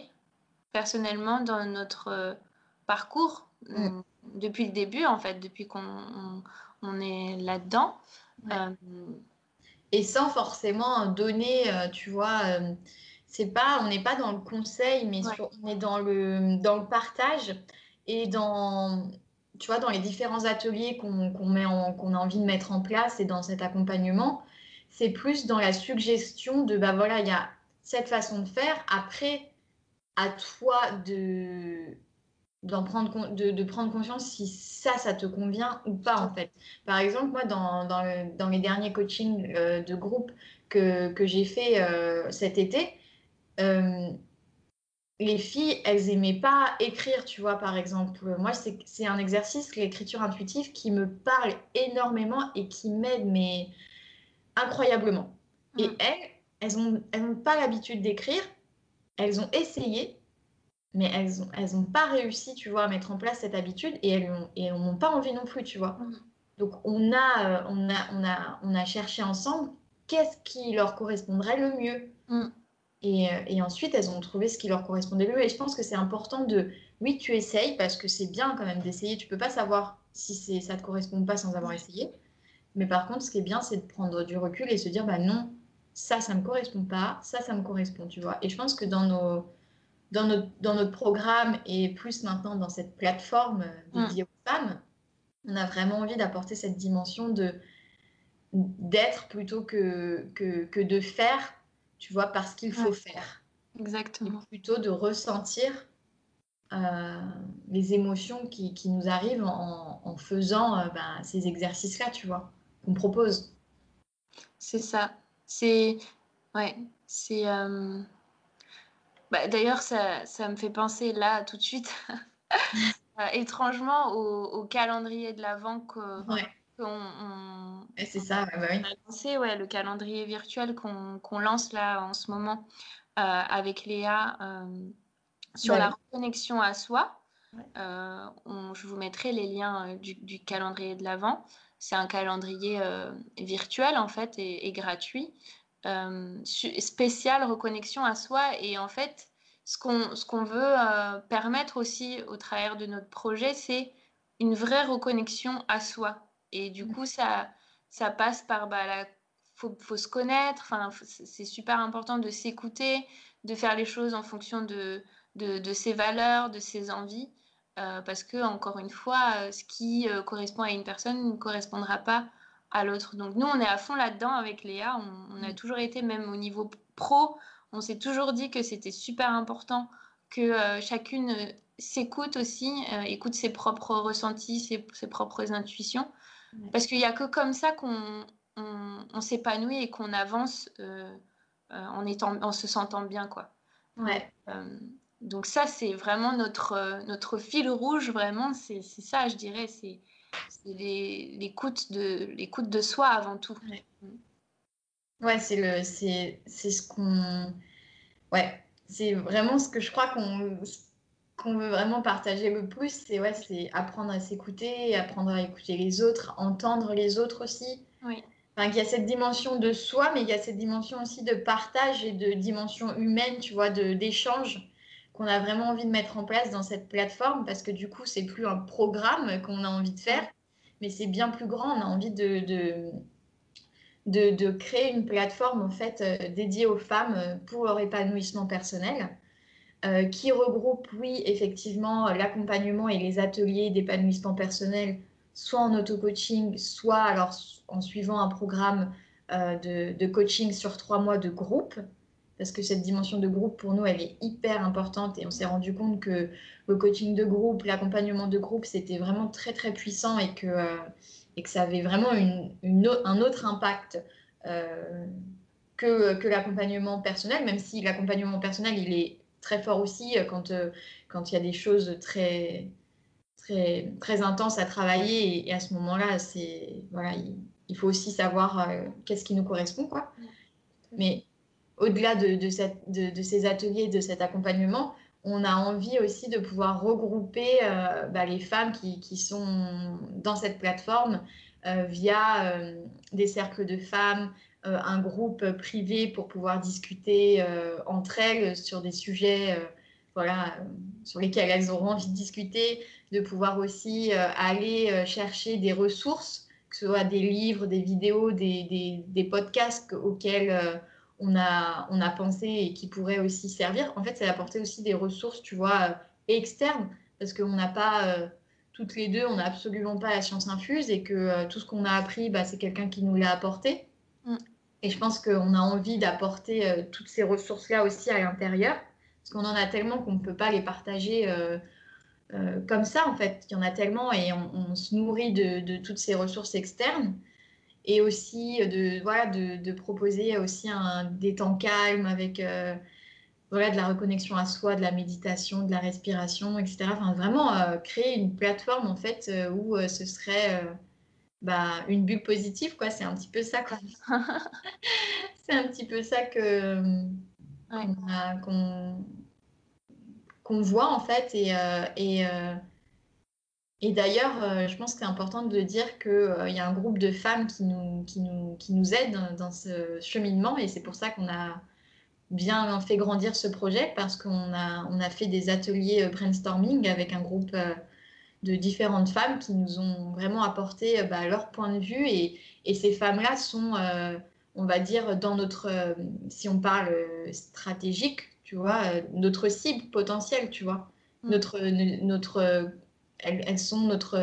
personnellement dans notre parcours mm. depuis le début, en fait, depuis qu'on on, on est là-dedans. Ouais et sans forcément donner, euh, tu vois, euh, c'est pas, on n'est pas dans le conseil, mais ouais. sur, on est dans le, dans le partage et dans, tu vois, dans les différents ateliers qu'on qu met qu'on a envie de mettre en place et dans cet accompagnement, c'est plus dans la suggestion de, bah voilà, il y a cette façon de faire. Après, à toi de d'en prendre, de, de, prendre conscience si ça, ça te convient ou pas, en fait. Par exemple, moi, dans, dans, le, dans mes derniers coachings euh, de groupe que, que j'ai fait euh, cet été, euh, les filles, elles aimaient pas écrire, tu vois, par exemple. Moi, c'est un exercice, l'écriture intuitive, qui me parle énormément et qui m'aide, mais incroyablement. Mmh. Et elles, elles n'ont elles pas l'habitude d'écrire, elles ont essayé, mais elles n'ont elles ont pas réussi, tu vois, à mettre en place cette habitude et elles n'ont pas envie non plus, tu vois. Mmh. Donc, on a, euh, on, a, on, a, on a cherché ensemble qu'est-ce qui leur correspondrait le mieux. Mmh. Et, euh, et, ensuite, elles ont trouvé ce qui leur correspondait le mieux. Et je pense que c'est important de, oui, tu essayes parce que c'est bien quand même d'essayer. Tu peux pas savoir si ça te correspond pas sans avoir essayé. Mais par contre, ce qui est bien, c'est de prendre du recul et se dire, bah non, ça, ça me correspond pas, ça, ça me correspond, tu vois. Et je pense que dans nos dans notre, dans notre programme et plus maintenant dans cette plateforme dédiée mmh. aux femmes, on a vraiment envie d'apporter cette dimension de d'être plutôt que, que, que, de faire, tu vois, parce qu'il faut ouais. faire. Exactement. Et plutôt de ressentir euh, les émotions qui, qui, nous arrivent en, en faisant euh, ben, ces exercices-là, tu vois, qu'on propose. C'est ça. C'est... Ouais, c'est... Euh bah, D'ailleurs, ça, ça, me fait penser là tout de suite, (laughs) euh, étrangement, au, au, calendrier de l'Avent ouais. qu'on c'est ça, bah oui. a lancé, ouais, le calendrier virtuel qu'on qu lance là en ce moment euh, avec Léa euh, sur ouais. la reconnexion à soi. On, je vous mettrai les liens du, du calendrier de l'Avent. C'est un calendrier virtuel en fait et, et gratuit spéciale reconnexion à soi. Et en fait, ce qu'on qu veut euh, permettre aussi au travers de notre projet, c'est une vraie reconnexion à soi. Et du coup, ça, ça passe par bah, la faut, faut se connaître. Enfin, c'est super important de s'écouter, de faire les choses en fonction de, de, de, ses valeurs, de ses envies. parce que, encore une fois, ce qui correspond à une personne ne correspondra pas à l'autre. Donc nous, on est à fond là-dedans avec Léa. On, a mm. toujours été, même au niveau pro, on s'est toujours dit que c'était super important que chacune s'écoute aussi, écoute ses propres ressentis, ses, propres intuitions. Parce qu'il n'y a que comme ça qu'on on, s'épanouit et qu'on avance en, étant, en se sentant bien. Quoi. Ouais. donc ça, c'est vraiment notre, notre fil rouge, vraiment, c'est ça, je dirais, c'est l'écoute de, l'écoute de soi avant tout. Ouais, ouais c'est le c'est ce qu'on... Ouais, c'est vraiment ce que je crois qu'on qu'on veut vraiment partager le plus, c'est ouais, c'est apprendre à s'écouter, apprendre à écouter les autres, entendre les autres aussi. Oui. Enfin, il y a cette dimension de soi, mais il y a cette dimension aussi de partage et de dimension humaine, tu vois, d'échange qu'on a vraiment envie de mettre en place dans cette plateforme parce que du coup, c'est plus un programme qu'on a envie de faire, mais c'est bien plus grand. On a envie de, de, de, créer une plateforme en fait euh, dédiée aux femmes euh, pour leur épanouissement personnel. Euh, qui regroupe, oui, effectivement, l'accompagnement et les ateliers d'épanouissement personnel, soit en auto-coaching, soit alors en suivant un programme de, de, coaching sur trois mois de groupe parce que cette dimension de groupe, pour nous, elle est hyper importante et on s'est rendu compte que le coaching de groupe, l'accompagnement de groupe, c'était vraiment très, très puissant et que, euh, et que ça avait vraiment une, un autre impact euh, que, que l'accompagnement personnel, même si l'accompagnement personnel, il est très fort aussi euh, quand quand il y a des choses très, très, très intenses à travailler et, à ce moment-là, c'est voilà, il, faut aussi savoir qu'est-ce qui nous correspond. Quoi. Mais au-delà de, ces ateliers, de cet accompagnement, on a envie aussi de pouvoir regrouper euh, bah, les femmes qui, sont dans cette plateforme euh, via euh, des cercles de femmes, un groupe privé pour pouvoir discuter entre elles sur des sujets voilà, sur lesquels elles auront envie de discuter, de pouvoir aussi aller chercher des ressources, que ce soit des livres, des vidéos, des, des podcasts auxquels on a, on a pensé et qui pourrait aussi servir, en fait, c'est d'apporter aussi des ressources, tu vois, euh, externes, parce qu'on n'a pas, euh, toutes les deux, on n'a absolument pas la science infuse et que euh, tout ce qu'on a appris, bah, c'est quelqu'un qui nous l'a apporté. Mm. Et je pense qu'on a envie d'apporter toutes ces ressources-là aussi à l'intérieur, parce qu'on en a tellement qu'on ne peut pas les partager comme ça, en fait. Il y en a tellement et on, se nourrit de, de, toutes ces ressources externes et aussi de, voilà, de, de, proposer aussi un, des temps calmes avec euh, voilà, de la reconnexion à soi, de la méditation, de la respiration, etc. Enfin, vraiment euh, créer une plateforme en fait euh, où ce serait bah, une bulle positive, quoi. C'est un petit peu ça, quoi. (laughs) C'est un petit peu ça que qu'on voit en fait et, et et d'ailleurs, euh, je pense que c'est important de dire qu'il euh, y a un groupe de femmes qui nous, qui nous, qui nous aident dans, ce cheminement et c'est pour ça qu'on a bien fait grandir ce projet parce qu'on a, on a fait des ateliers euh, brainstorming avec un groupe de différentes femmes qui nous ont vraiment apporté bah, leur point de vue et, et ces femmes-là sont, on va dire, dans notre, si on parle stratégique, tu vois, notre cible potentielle, tu vois, mm. notre, notre elles, sont notre,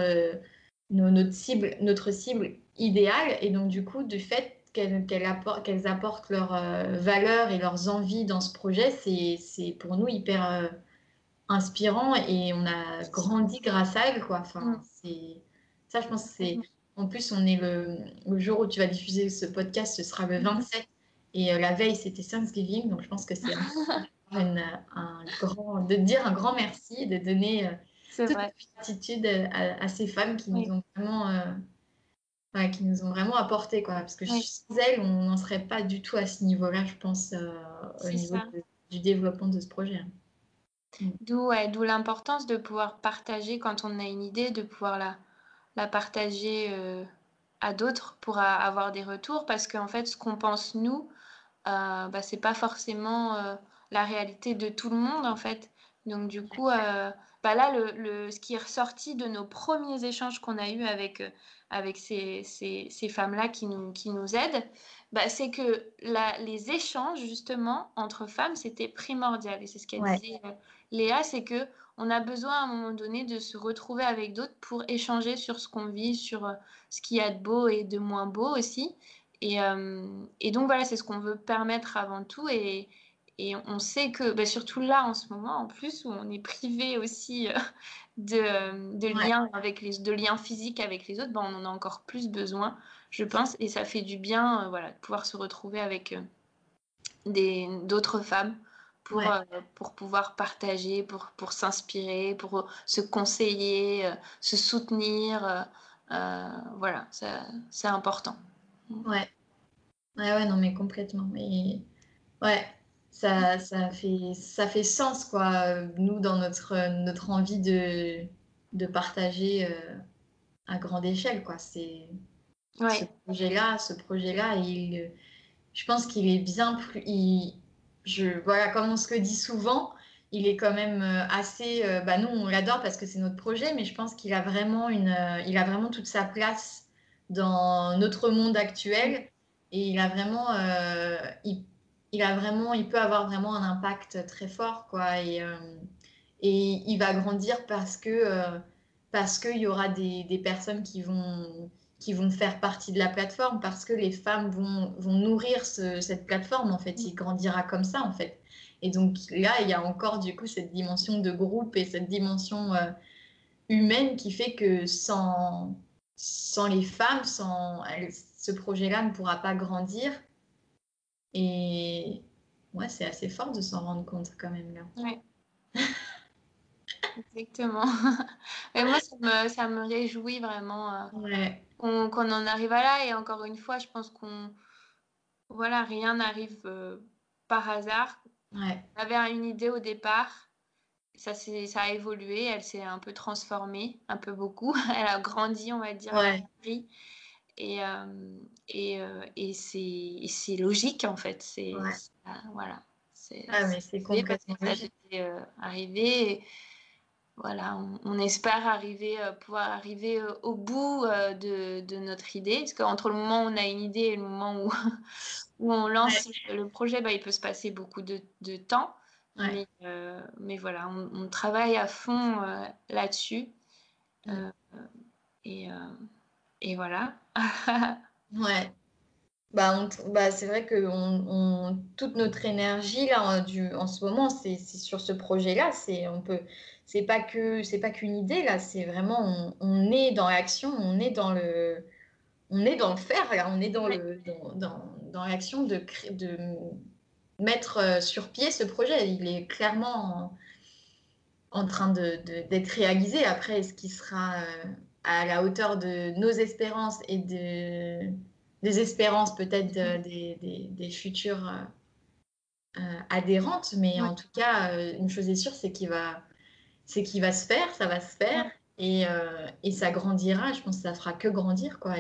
notre, cible, notre cible idéale. Et donc, du coup, du fait qu'elles apportent, leurs euh, valeurs et leurs envies dans ce projet, c'est pour nous hyper euh, inspirant et on a grandi grâce à elles. Quoi. Enfin, mm. Ça, je pense c'est. Mm. En plus, on est le, jour où tu vas diffuser ce podcast, ce sera le 27. Mm. Et euh, la veille, c'était Thanksgiving. Donc, je pense que c'est (laughs) un, grand. de dire un grand merci de donner c'est vrai. gratitude à, ces femmes qui nous ont vraiment, euh, qui nous ont vraiment apporté, quoi. Parce que sans elles, on n'en serait pas du tout à ce niveau-là, je pense, euh, au niveau du développement de ce projet. Hein. Mm. D'où d'où l'importance de pouvoir partager quand on a une idée, de pouvoir la, la partager euh, à d'autres pour avoir des retours, parce qu'en fait, ce qu'on pense nous, euh, bah, c'est pas forcément la réalité de tout le monde, en fait. Donc du coup, bah là, le, ce qui est ressorti de nos premiers échanges qu'on a eus avec, euh, avec ces, ces, ces femmes-là qui nous, qui nous aident, bah, c'est que la, les échanges, justement, entre femmes, c'était primordial. Et c'est ce qu'elle disait, euh, Léa, c'est que on a besoin à un moment donné de se retrouver avec d'autres pour échanger sur ce qu'on vit, sur ce qu'il y a de beau et de moins beau aussi. Et, et donc voilà, c'est ce qu'on veut permettre avant tout. Et, et on sait que, bah, surtout là en ce moment, en plus, où on est privé aussi euh, de, de liens avec les, de liens physiques avec les autres, bah, on en a encore plus besoin, je pense, et ça fait du bien, euh, voilà, de pouvoir se retrouver avec euh, des d'autres femmes pour, pour pouvoir partager, pour, pour s'inspirer, pour se conseiller, se soutenir. voilà, c'est important. Ouais. Ouais, ouais, non, mais complètement. Mais ouais, ça, ça, fait, ça fait sens, quoi, nous, dans notre, notre envie de, de partager euh, à grande échelle, quoi. C'est ce projet-là, ce projet-là, il, je pense qu'il est bien plus, il, je, voilà, comme on se le dit souvent, il est quand même euh, assez, euh, bah nous, on l'adore parce que c'est notre projet, mais je pense qu'il a vraiment une, il a vraiment toute sa place dans notre monde actuel et il a vraiment, il, il a vraiment, il peut avoir vraiment un impact très fort, quoi. Et, euh, et il va grandir parce que euh, qu'il y aura des, des, personnes qui vont qui vont faire partie de la plateforme, parce que les femmes vont, vont nourrir cette plateforme, en fait. Il grandira comme ça, en fait. Et donc là, il y a encore du coup cette dimension de groupe et cette dimension euh, humaine qui fait que sans, sans les femmes, sans ce projet-là ne pourra pas grandir. Et ouais, c'est assez fort de s'en rendre compte quand même là. Ouais. (laughs) Exactement. (laughs) Et moi, ça me, ça me réjouit vraiment euh, qu'on en arrive à là. Et encore une fois, je pense qu'on. Voilà, rien n'arrive euh, par hasard. Ouais. On avait une idée au départ. Ça, ça a évolué, elle s'est un peu transformée, un peu beaucoup. (laughs) Elle a grandi, on va dire. Ouais. Et, euh, et, euh, et c'est logique en fait. C'est voilà. Ah, mais c'est complètement euh, arrivé. voilà, on, espère arriver, pouvoir arriver au bout de, de, notre idée. Parce qu'entre le moment où on a une idée et le moment où, (laughs) où on lance le projet, bah, il peut se passer beaucoup de, de temps. Mais, mais, voilà, on, on, travaille à fond là-dessus. et, et voilà. (laughs) ouais. Bah, bah, c'est vrai que on, toute notre énergie là du, en ce moment c'est sur ce projet-là. C'est on peut c'est pas que c'est pas qu'une idée là. C'est vraiment on, est dans l'action, on est dans le on est dans le faire là. On est dans le dans, dans, l'action de de mettre euh, sur pied ce projet. Il est clairement en, train de d'être réalisé. Après, est-ce qu'il sera euh, à la hauteur de nos espérances et de, des espérances peut-être des, des, futures euh, euh, adhérentes. Mais en tout cas, euh, une chose est sûre, c'est qu'il va, qu'il va se faire, ça va se faire. Et, et, ça grandira, je pense que ça fera que grandir, quoi.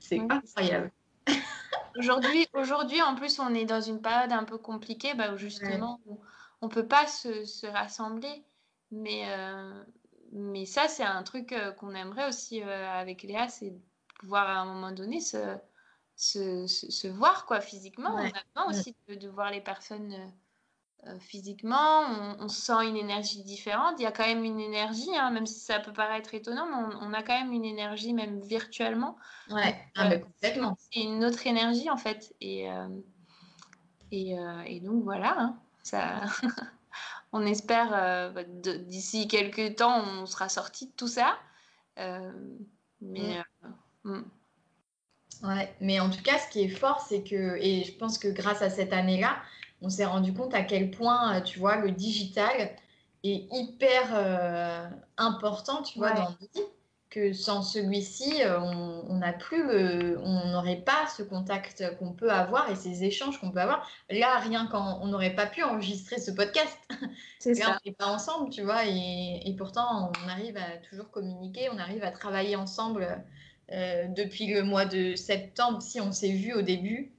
c'est incroyable. (laughs) aujourd'hui, aujourd'hui, en plus, on est dans une période un peu compliquée, bah, où justement, on ne peut pas se, se rassembler. Mais, mais ça, c'est un truc euh, qu'on aimerait aussi euh, avec Léa, c'est pouvoir à un moment donné se, se, se, voir quoi, physiquement. On a besoin aussi de, voir les personnes euh, physiquement. On, sent une énergie différente. Il y a quand même une énergie, hein, même si ça peut paraître étonnant, mais on, a quand même une énergie, même virtuellement. Ouais, ah, complètement. C'est une autre énergie en fait. Et, et, et donc voilà, hein, ça. (laughs) on espère euh, bah, d'ici quelques temps, on sera sorti de tout ça. Euh, mais. Mm. Euh, mm. Ouais, mais en tout cas, ce qui est fort, c'est que, et je pense que grâce à cette année-là, on s'est rendu compte à quel point, tu vois, le digital est hyper important, tu vois, dans que sans celui-ci, euh, on n'a plus, on n'aurait pas ce contact qu'on peut avoir et ces échanges qu'on peut avoir. Là, rien quand on n'aurait pas pu enregistrer ce podcast. (laughs) C'est ça. on n'est pas ensemble, tu vois, et, pourtant on arrive à toujours communiquer, on arrive à travailler ensemble euh, depuis le mois de septembre. Si on s'est vu au début,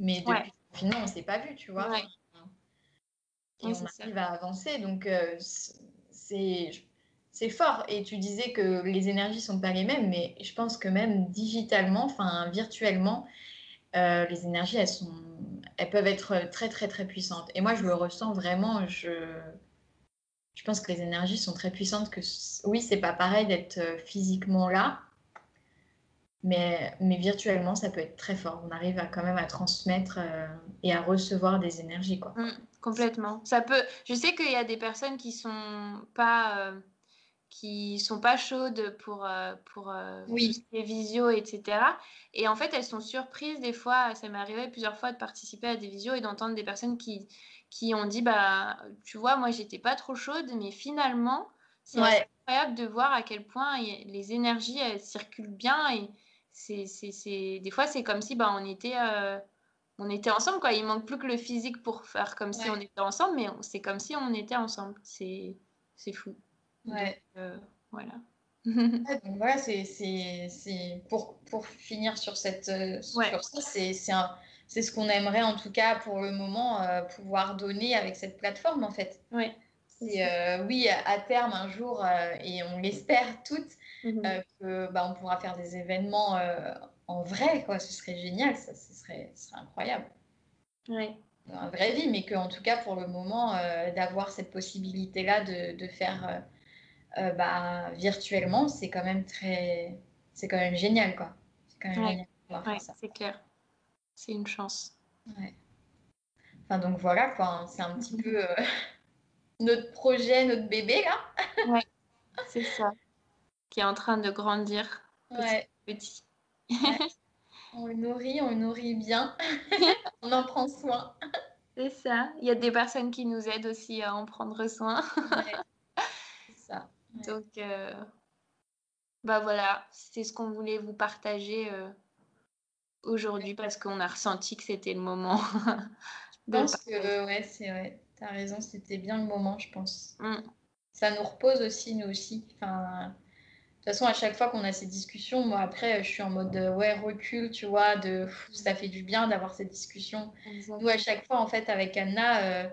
mais depuis finalement on s'est pas vu, tu vois. Et on arrive à avancer, donc euh, c'est c'est fort. Et tu disais que les énergies sont pas les mêmes, mais je pense que même digitalement, enfin virtuellement, euh, les énergies, elles, sont, elles peuvent être très, très, très puissantes. Et moi, je le ressens vraiment. Je, je pense que les énergies sont très puissantes. Que oui, c'est pas pareil d'être physiquement là, mais, mais virtuellement, ça peut être très fort. On arrive quand même à transmettre et à recevoir des énergies, quoi. Mmh, complètement. Ça peut. Je sais qu'il y a des personnes qui sont pas qui sont pas chaudes pour, euh, pour oui. les visios, etc. Et en fait, elles sont surprises des fois. Ça m'est arrivé plusieurs fois de participer à des visios et d'entendre des personnes qui, qui ont dit bah, Tu vois, moi, j'étais pas trop chaude, mais finalement, c'est incroyable de voir à quel point les énergies elles circulent bien. Et c'est, des fois, c'est comme si bah, on était. Euh, on était ensemble, quoi. Il manque plus que le physique pour faire comme si on était ensemble, mais c'est comme si on était ensemble. C'est, c'est fou. Ouais. Euh, voilà. (laughs) donc voilà, c'est pour, pour finir sur, cette, euh, sur ça, c'est ce qu'on aimerait en tout cas pour le moment euh, pouvoir donner avec cette plateforme en fait. Ouais. oui, à terme, un jour, et on l'espère toutes, mm-hmm. que bah, on pourra faire des événements en vrai, quoi. Ce serait génial, ça, ce serait, ce serait incroyable. Ouais. Dans la vraie vie, mais qu'en tout cas, pour le moment, d'avoir cette possibilité-là de, de, faire euh, bah, virtuellement, c'est quand même très. C'est quand même génial, quoi. C'est quand même génial ouais, C'est clair. C'est une chance. Ouais. Enfin, donc voilà, quoi. Hein, c'est un petit peu euh, (laughs) notre projet, notre bébé, là. (laughs) ouais, c'est ça. Qui est en train de grandir petit petit. (laughs) On le nourrit, on le nourrit bien. on en prend soin. C'est ça. Il y a des personnes qui nous aident aussi à en prendre soin. C'est Donc, euh, bah voilà, c'est ce qu'on voulait vous partager euh, aujourd'hui parce qu'on a ressenti que c'était le moment. je (laughs) pense que, ouais, c'est vrai. T'as raison, c'était bien le moment, je pense. Mm. Ça nous repose aussi, nous aussi. Enfin, de toute façon, à chaque fois qu'on a ces discussions, moi après, je suis en mode ouais, recul, tu vois, de ça fait du bien d'avoir cette discussion. Nous, à chaque fois, en fait, avec Anna, euh,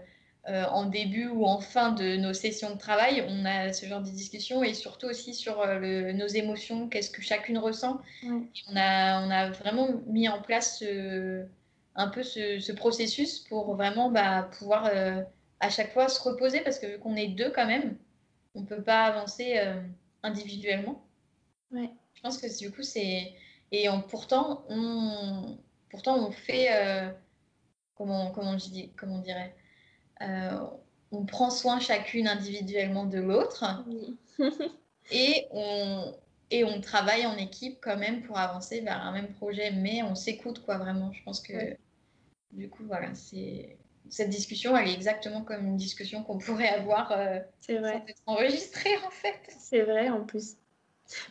euh, en début ou en fin de nos sessions de travail, on a ce genre de discussion et surtout aussi sur euh, nos émotions, qu'est-ce que chacune ressent. On, a, on a vraiment mis en place un peu ce, processus pour vraiment bah, pouvoir euh, à chaque fois se reposer parce que vu qu'on est deux quand même, on ne peut pas avancer individuellement. Je pense que du coup, c'est. Et pourtant, on, pourtant, on fait. comment, comment, je dis, comment on dirait euh, on prend soin chacune individuellement de l'autre et, on, et on travaille en équipe quand même pour avancer vers un même projet, mais on s'écoute quoi vraiment. Je pense que du coup, voilà, c'est cette discussion, elle est exactement comme une discussion qu'on pourrait avoir euh, c'est vrai. être enregistrée en fait. C'est vrai en plus.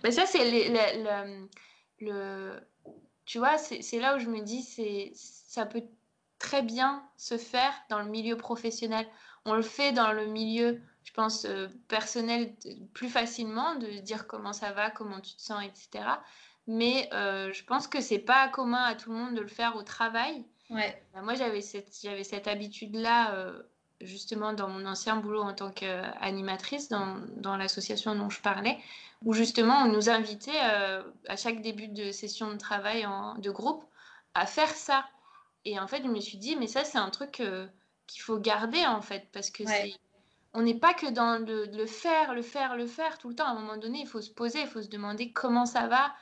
Mais ça, c'est le, le, Tu vois, c'est là où je me dis, c'est ça peut très bien se faire dans le milieu professionnel. On le fait dans le milieu, je pense, euh, personnel plus facilement, de dire comment ça va, comment tu te sens, etc. Mais euh, je pense que c'est pas commun à tout le monde de le faire au travail. Ouais. Bah, moi, j'avais cette, j'avais cette habitude-là, euh, justement, dans mon ancien boulot en tant qu'animatrice dans, dans l'association dont je parlais, où justement, on nous invitait à chaque début de session de travail en, de groupe à faire ça. Et en fait, je me suis dit, mais ça, c'est un truc euh, qu'il faut garder, en fait, parce que c'est... On n'est pas que dans le, le, faire, le faire, le faire tout le temps. À un moment donné, il faut se poser, il faut se demander comment ça va,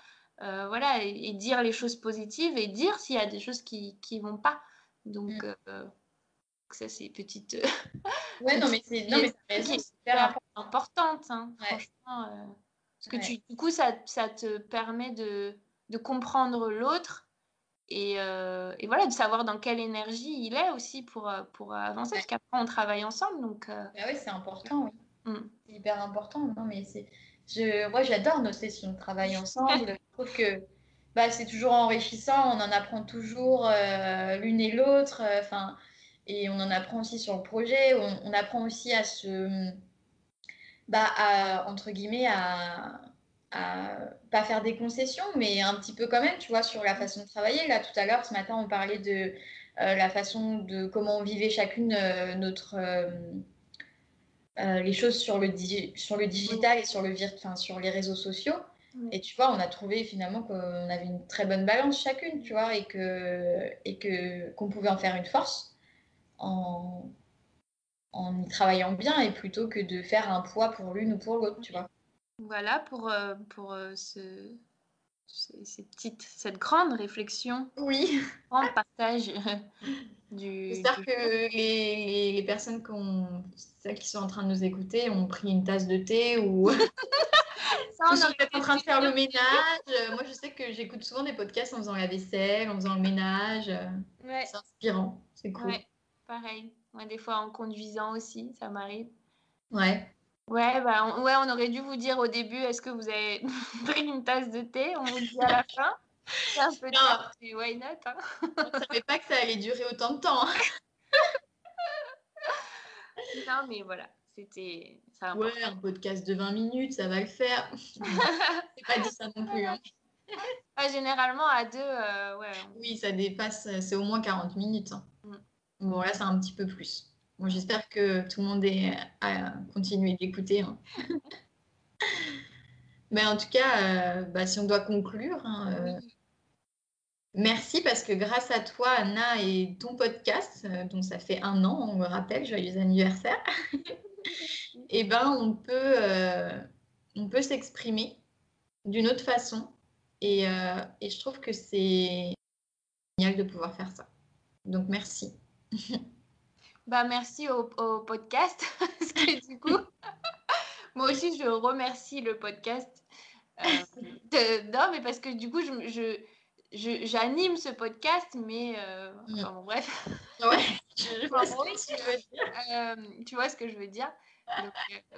euh, voilà, et, dire les choses positives et dire s'il y a des choses qui ne vont pas. Donc, mm. euh, ça, c'est petite. (laughs) ouais, non, mais c'est non, mais super importante, hein, franchement. parce que tu, du coup, ça, ça te permet de, de comprendre l'autre euh, et, voilà, de savoir dans quelle énergie il est aussi pour, euh, pour avancer, parce qu'après on travaille ensemble. Donc, euh, bah oui, c'est important, oui. Mm. C'est hyper important. Non, mais c'est... Je... Moi, j'adore nos sessions de travail (laughs) ensemble. je trouve que bah, c'est toujours enrichissant, on en apprend toujours l'une et l'autre. Enfin, et on en apprend aussi sur le projet. On, on apprend aussi à se. Bah, à, entre guillemets, à à pas faire des concessions, mais un petit peu quand même, tu vois, sur la façon de travailler. Là, tout à l'heure, ce matin, on parlait de euh, la façon de comment on vivait chacune euh, notre euh, les choses sur le, sur le digital et sur, le enfin, sur les réseaux sociaux. Et tu vois, on a trouvé finalement qu'on avait une très bonne balance chacune, tu vois, et que et que qu'on pouvait en faire une force en en y travaillant bien et plutôt que de faire un poids pour l'une ou pour l'autre, tu vois. Voilà pour, euh, pour euh, ce, ces, petites, cette grande réflexion, oui. (laughs) grand partage du. J'espère que les, les, personnes celles qui sont en train de nous écouter ont pris une tasse de thé ou (laughs) Ça, on (laughs) peut-être en train de faire le ménage. Moi, je sais que j'écoute souvent des podcasts en faisant la vaisselle, en faisant le ménage. Ouais. C'est inspirant, c'est cool. Ouais, pareil. Moi, des fois en conduisant aussi, ça m'arrive. Ouais. Ouais, bah, on, ouais, on aurait dû vous dire au début, est-ce que vous avez (laughs) pris une tasse de thé? On vous dit à la fin. C'est un peu tard, why not hein? On ne savait pas que ça allait durer autant de temps. Hein. (laughs) non, mais voilà, c'était... Ouais, un podcast de 20 minutes, ça va le faire. (laughs) C'est pas dit ça non plus. Hein. généralement, à deux, euh, ouais. Oui, ça dépasse, c'est au moins 40 minutes. Hein. Mm. Bon, là, c'est un petit peu plus. Bon, J'espère que tout le monde est, a continué d'écouter. Hein. (laughs) Mais en tout cas, euh, bah, si on doit conclure, hein, euh, merci parce que grâce à toi, Anna, et ton podcast, euh, dont ça fait un an, on me rappelle, joyeux anniversaire, et (laughs) eh ben, on peut, on peut s'exprimer d'une autre façon. Et, et je trouve que c'est génial de pouvoir faire ça. Donc, merci. (laughs) Bah, merci au, podcast. (laughs) parce que du coup, (laughs) moi aussi, je remercie le podcast. Euh, non, mais parce que du coup, je, je, j'anime ce podcast, mais euh, enfin, bon, bref. Ouais, (laughs) je, vois ce que tu veux dire. Euh, tu vois ce que je veux dire. Donc,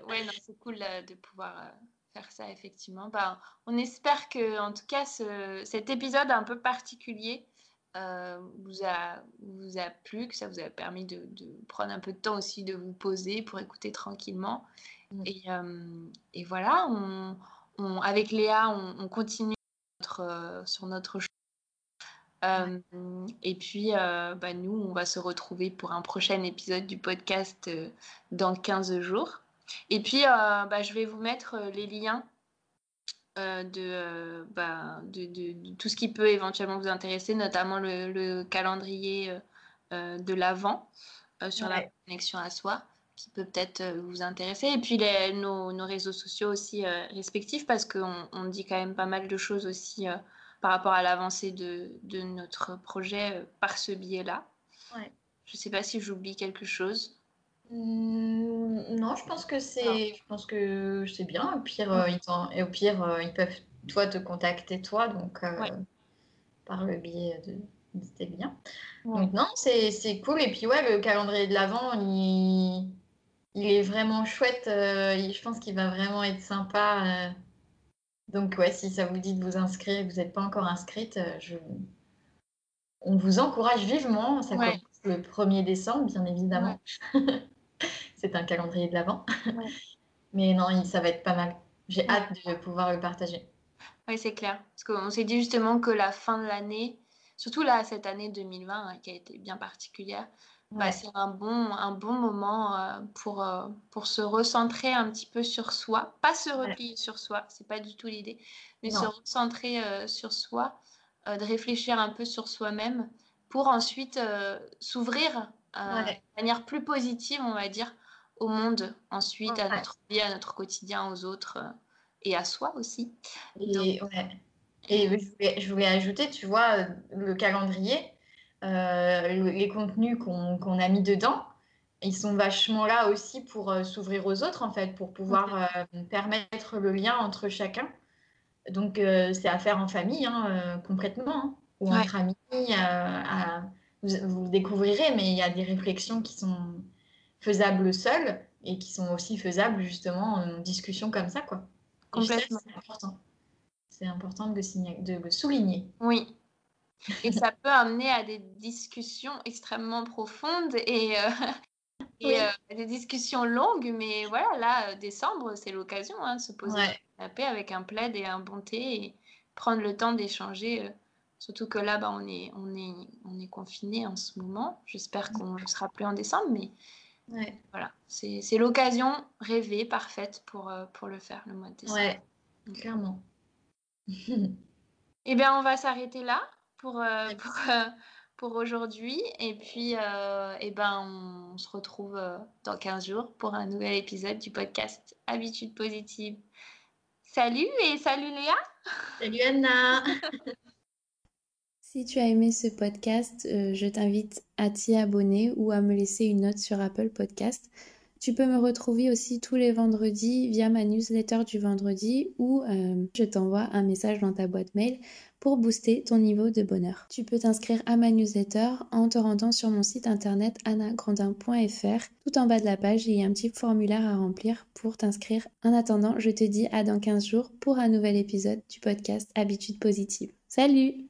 ouais, non, c'est cool de pouvoir faire ça, effectivement. Bah, on espère que, en tout cas, ce, cet épisode un peu particulier euh, vous, a, vous a plu, que ça vous a permis de, prendre un peu de temps aussi de vous poser pour écouter tranquillement. Mm. Et, euh, et, voilà, on, avec Léa, on, continue notre, euh, sur notre et puis, bah, nous, on va se retrouver pour un prochain épisode du podcast dans 15 jours. Et puis, bah, je vais vous mettre les liens euh, euh, bah, de, de, tout ce qui peut éventuellement vous intéresser, notamment le, calendrier euh, de l'avant sur la connexion à soi qui peut peut-être vous intéresser. Et puis les, nos, nos, réseaux sociaux aussi respectifs parce qu'on on dit quand même pas mal de choses aussi par rapport à l'avancée de, de, notre projet par ce biais-là. Ouais. Je ne sais pas si j'oublie quelque chose. Non, je pense que c'est, je pense que c'est bien. Au pire, euh, ils et au pire, euh, ils peuvent toi te contacter toi, donc euh, par le biais de, c'était bien. Donc non, c'est cool. Et puis ouais, le calendrier de l'avant, il, il est vraiment chouette. je pense qu'il va vraiment être sympa. donc ouais, si ça vous dit de vous inscrire, et que vous n'êtes pas encore inscrite, je, on vous encourage vivement. Ça commence le 1er décembre, bien évidemment. (laughs) c'est un calendrier de l'avant. (laughs) Mais non, ça va être pas mal. J'ai hâte de pouvoir le partager. Oui, c'est clair. Parce qu'on s'est dit justement que la fin de l'année, surtout là, cette année 2020, hein, qui a été bien particulière, bah, c'est un bon, un bon moment euh, pour, euh, pour se recentrer un petit peu sur soi. Pas se replier sur soi, c'est pas du tout l'idée, mais se recentrer euh, sur soi, de réfléchir un peu sur soi-même pour ensuite s'ouvrir de manière plus positive, on va dire, au monde, ensuite, à notre vie, à notre quotidien, aux autres euh, et à soi aussi. Et, et je, voulais, ajouter, tu vois, euh, le calendrier, euh, les contenus qu'on a mis dedans, ils sont vachement là aussi pour s'ouvrir aux autres, en fait, pour pouvoir permettre le lien entre chacun. Donc, c'est à faire en famille, hein, complètement, hein, ou entre amis, vous, vous, découvrirez, mais il y a des réflexions qui sont faisables seuls et qui sont aussi faisables justement en discussion comme ça, quoi. Complètement. C'est important. C'est important de le, de le souligner. Oui. Et ça peut amener à des discussions extrêmement profondes et, euh, (laughs) et euh, des discussions longues. Mais voilà, là, décembre, c'est l'occasion hein, de se poser la paix avec un plaid et un bon thé et prendre le temps d'échanger. Euh, surtout que là, bah, on est, on est, on est confiné en ce moment. J'espère qu'on ne sera plus en décembre, mais voilà, c'est l'occasion rêvée, parfaite pour, euh, pour le faire le mois de décembre. Ouais, clairement. eh bien, on va s'arrêter là pour, euh, pour, euh, pour aujourd'hui. Et puis, euh, eh ben, on se retrouve dans 15 jours pour un nouvel épisode du podcast Habitude positive. Salut et salut Léa. Salut Anna. (laughs) si tu as aimé ce podcast, euh, je t'invite à t'y abonner ou à me laisser une note sur Apple Podcast. Tu peux me retrouver aussi tous les vendredis via ma newsletter du vendredi où euh, je t'envoie un message dans ta boîte mail pour booster ton niveau de bonheur. Tu peux t'inscrire à ma newsletter en te rendant sur mon site internet annagrandin.fr. Tout en bas de la page, il y a un petit formulaire à remplir pour t'inscrire. En attendant, je te dis à dans 15 jours pour un nouvel épisode du podcast Habitude positive. Salut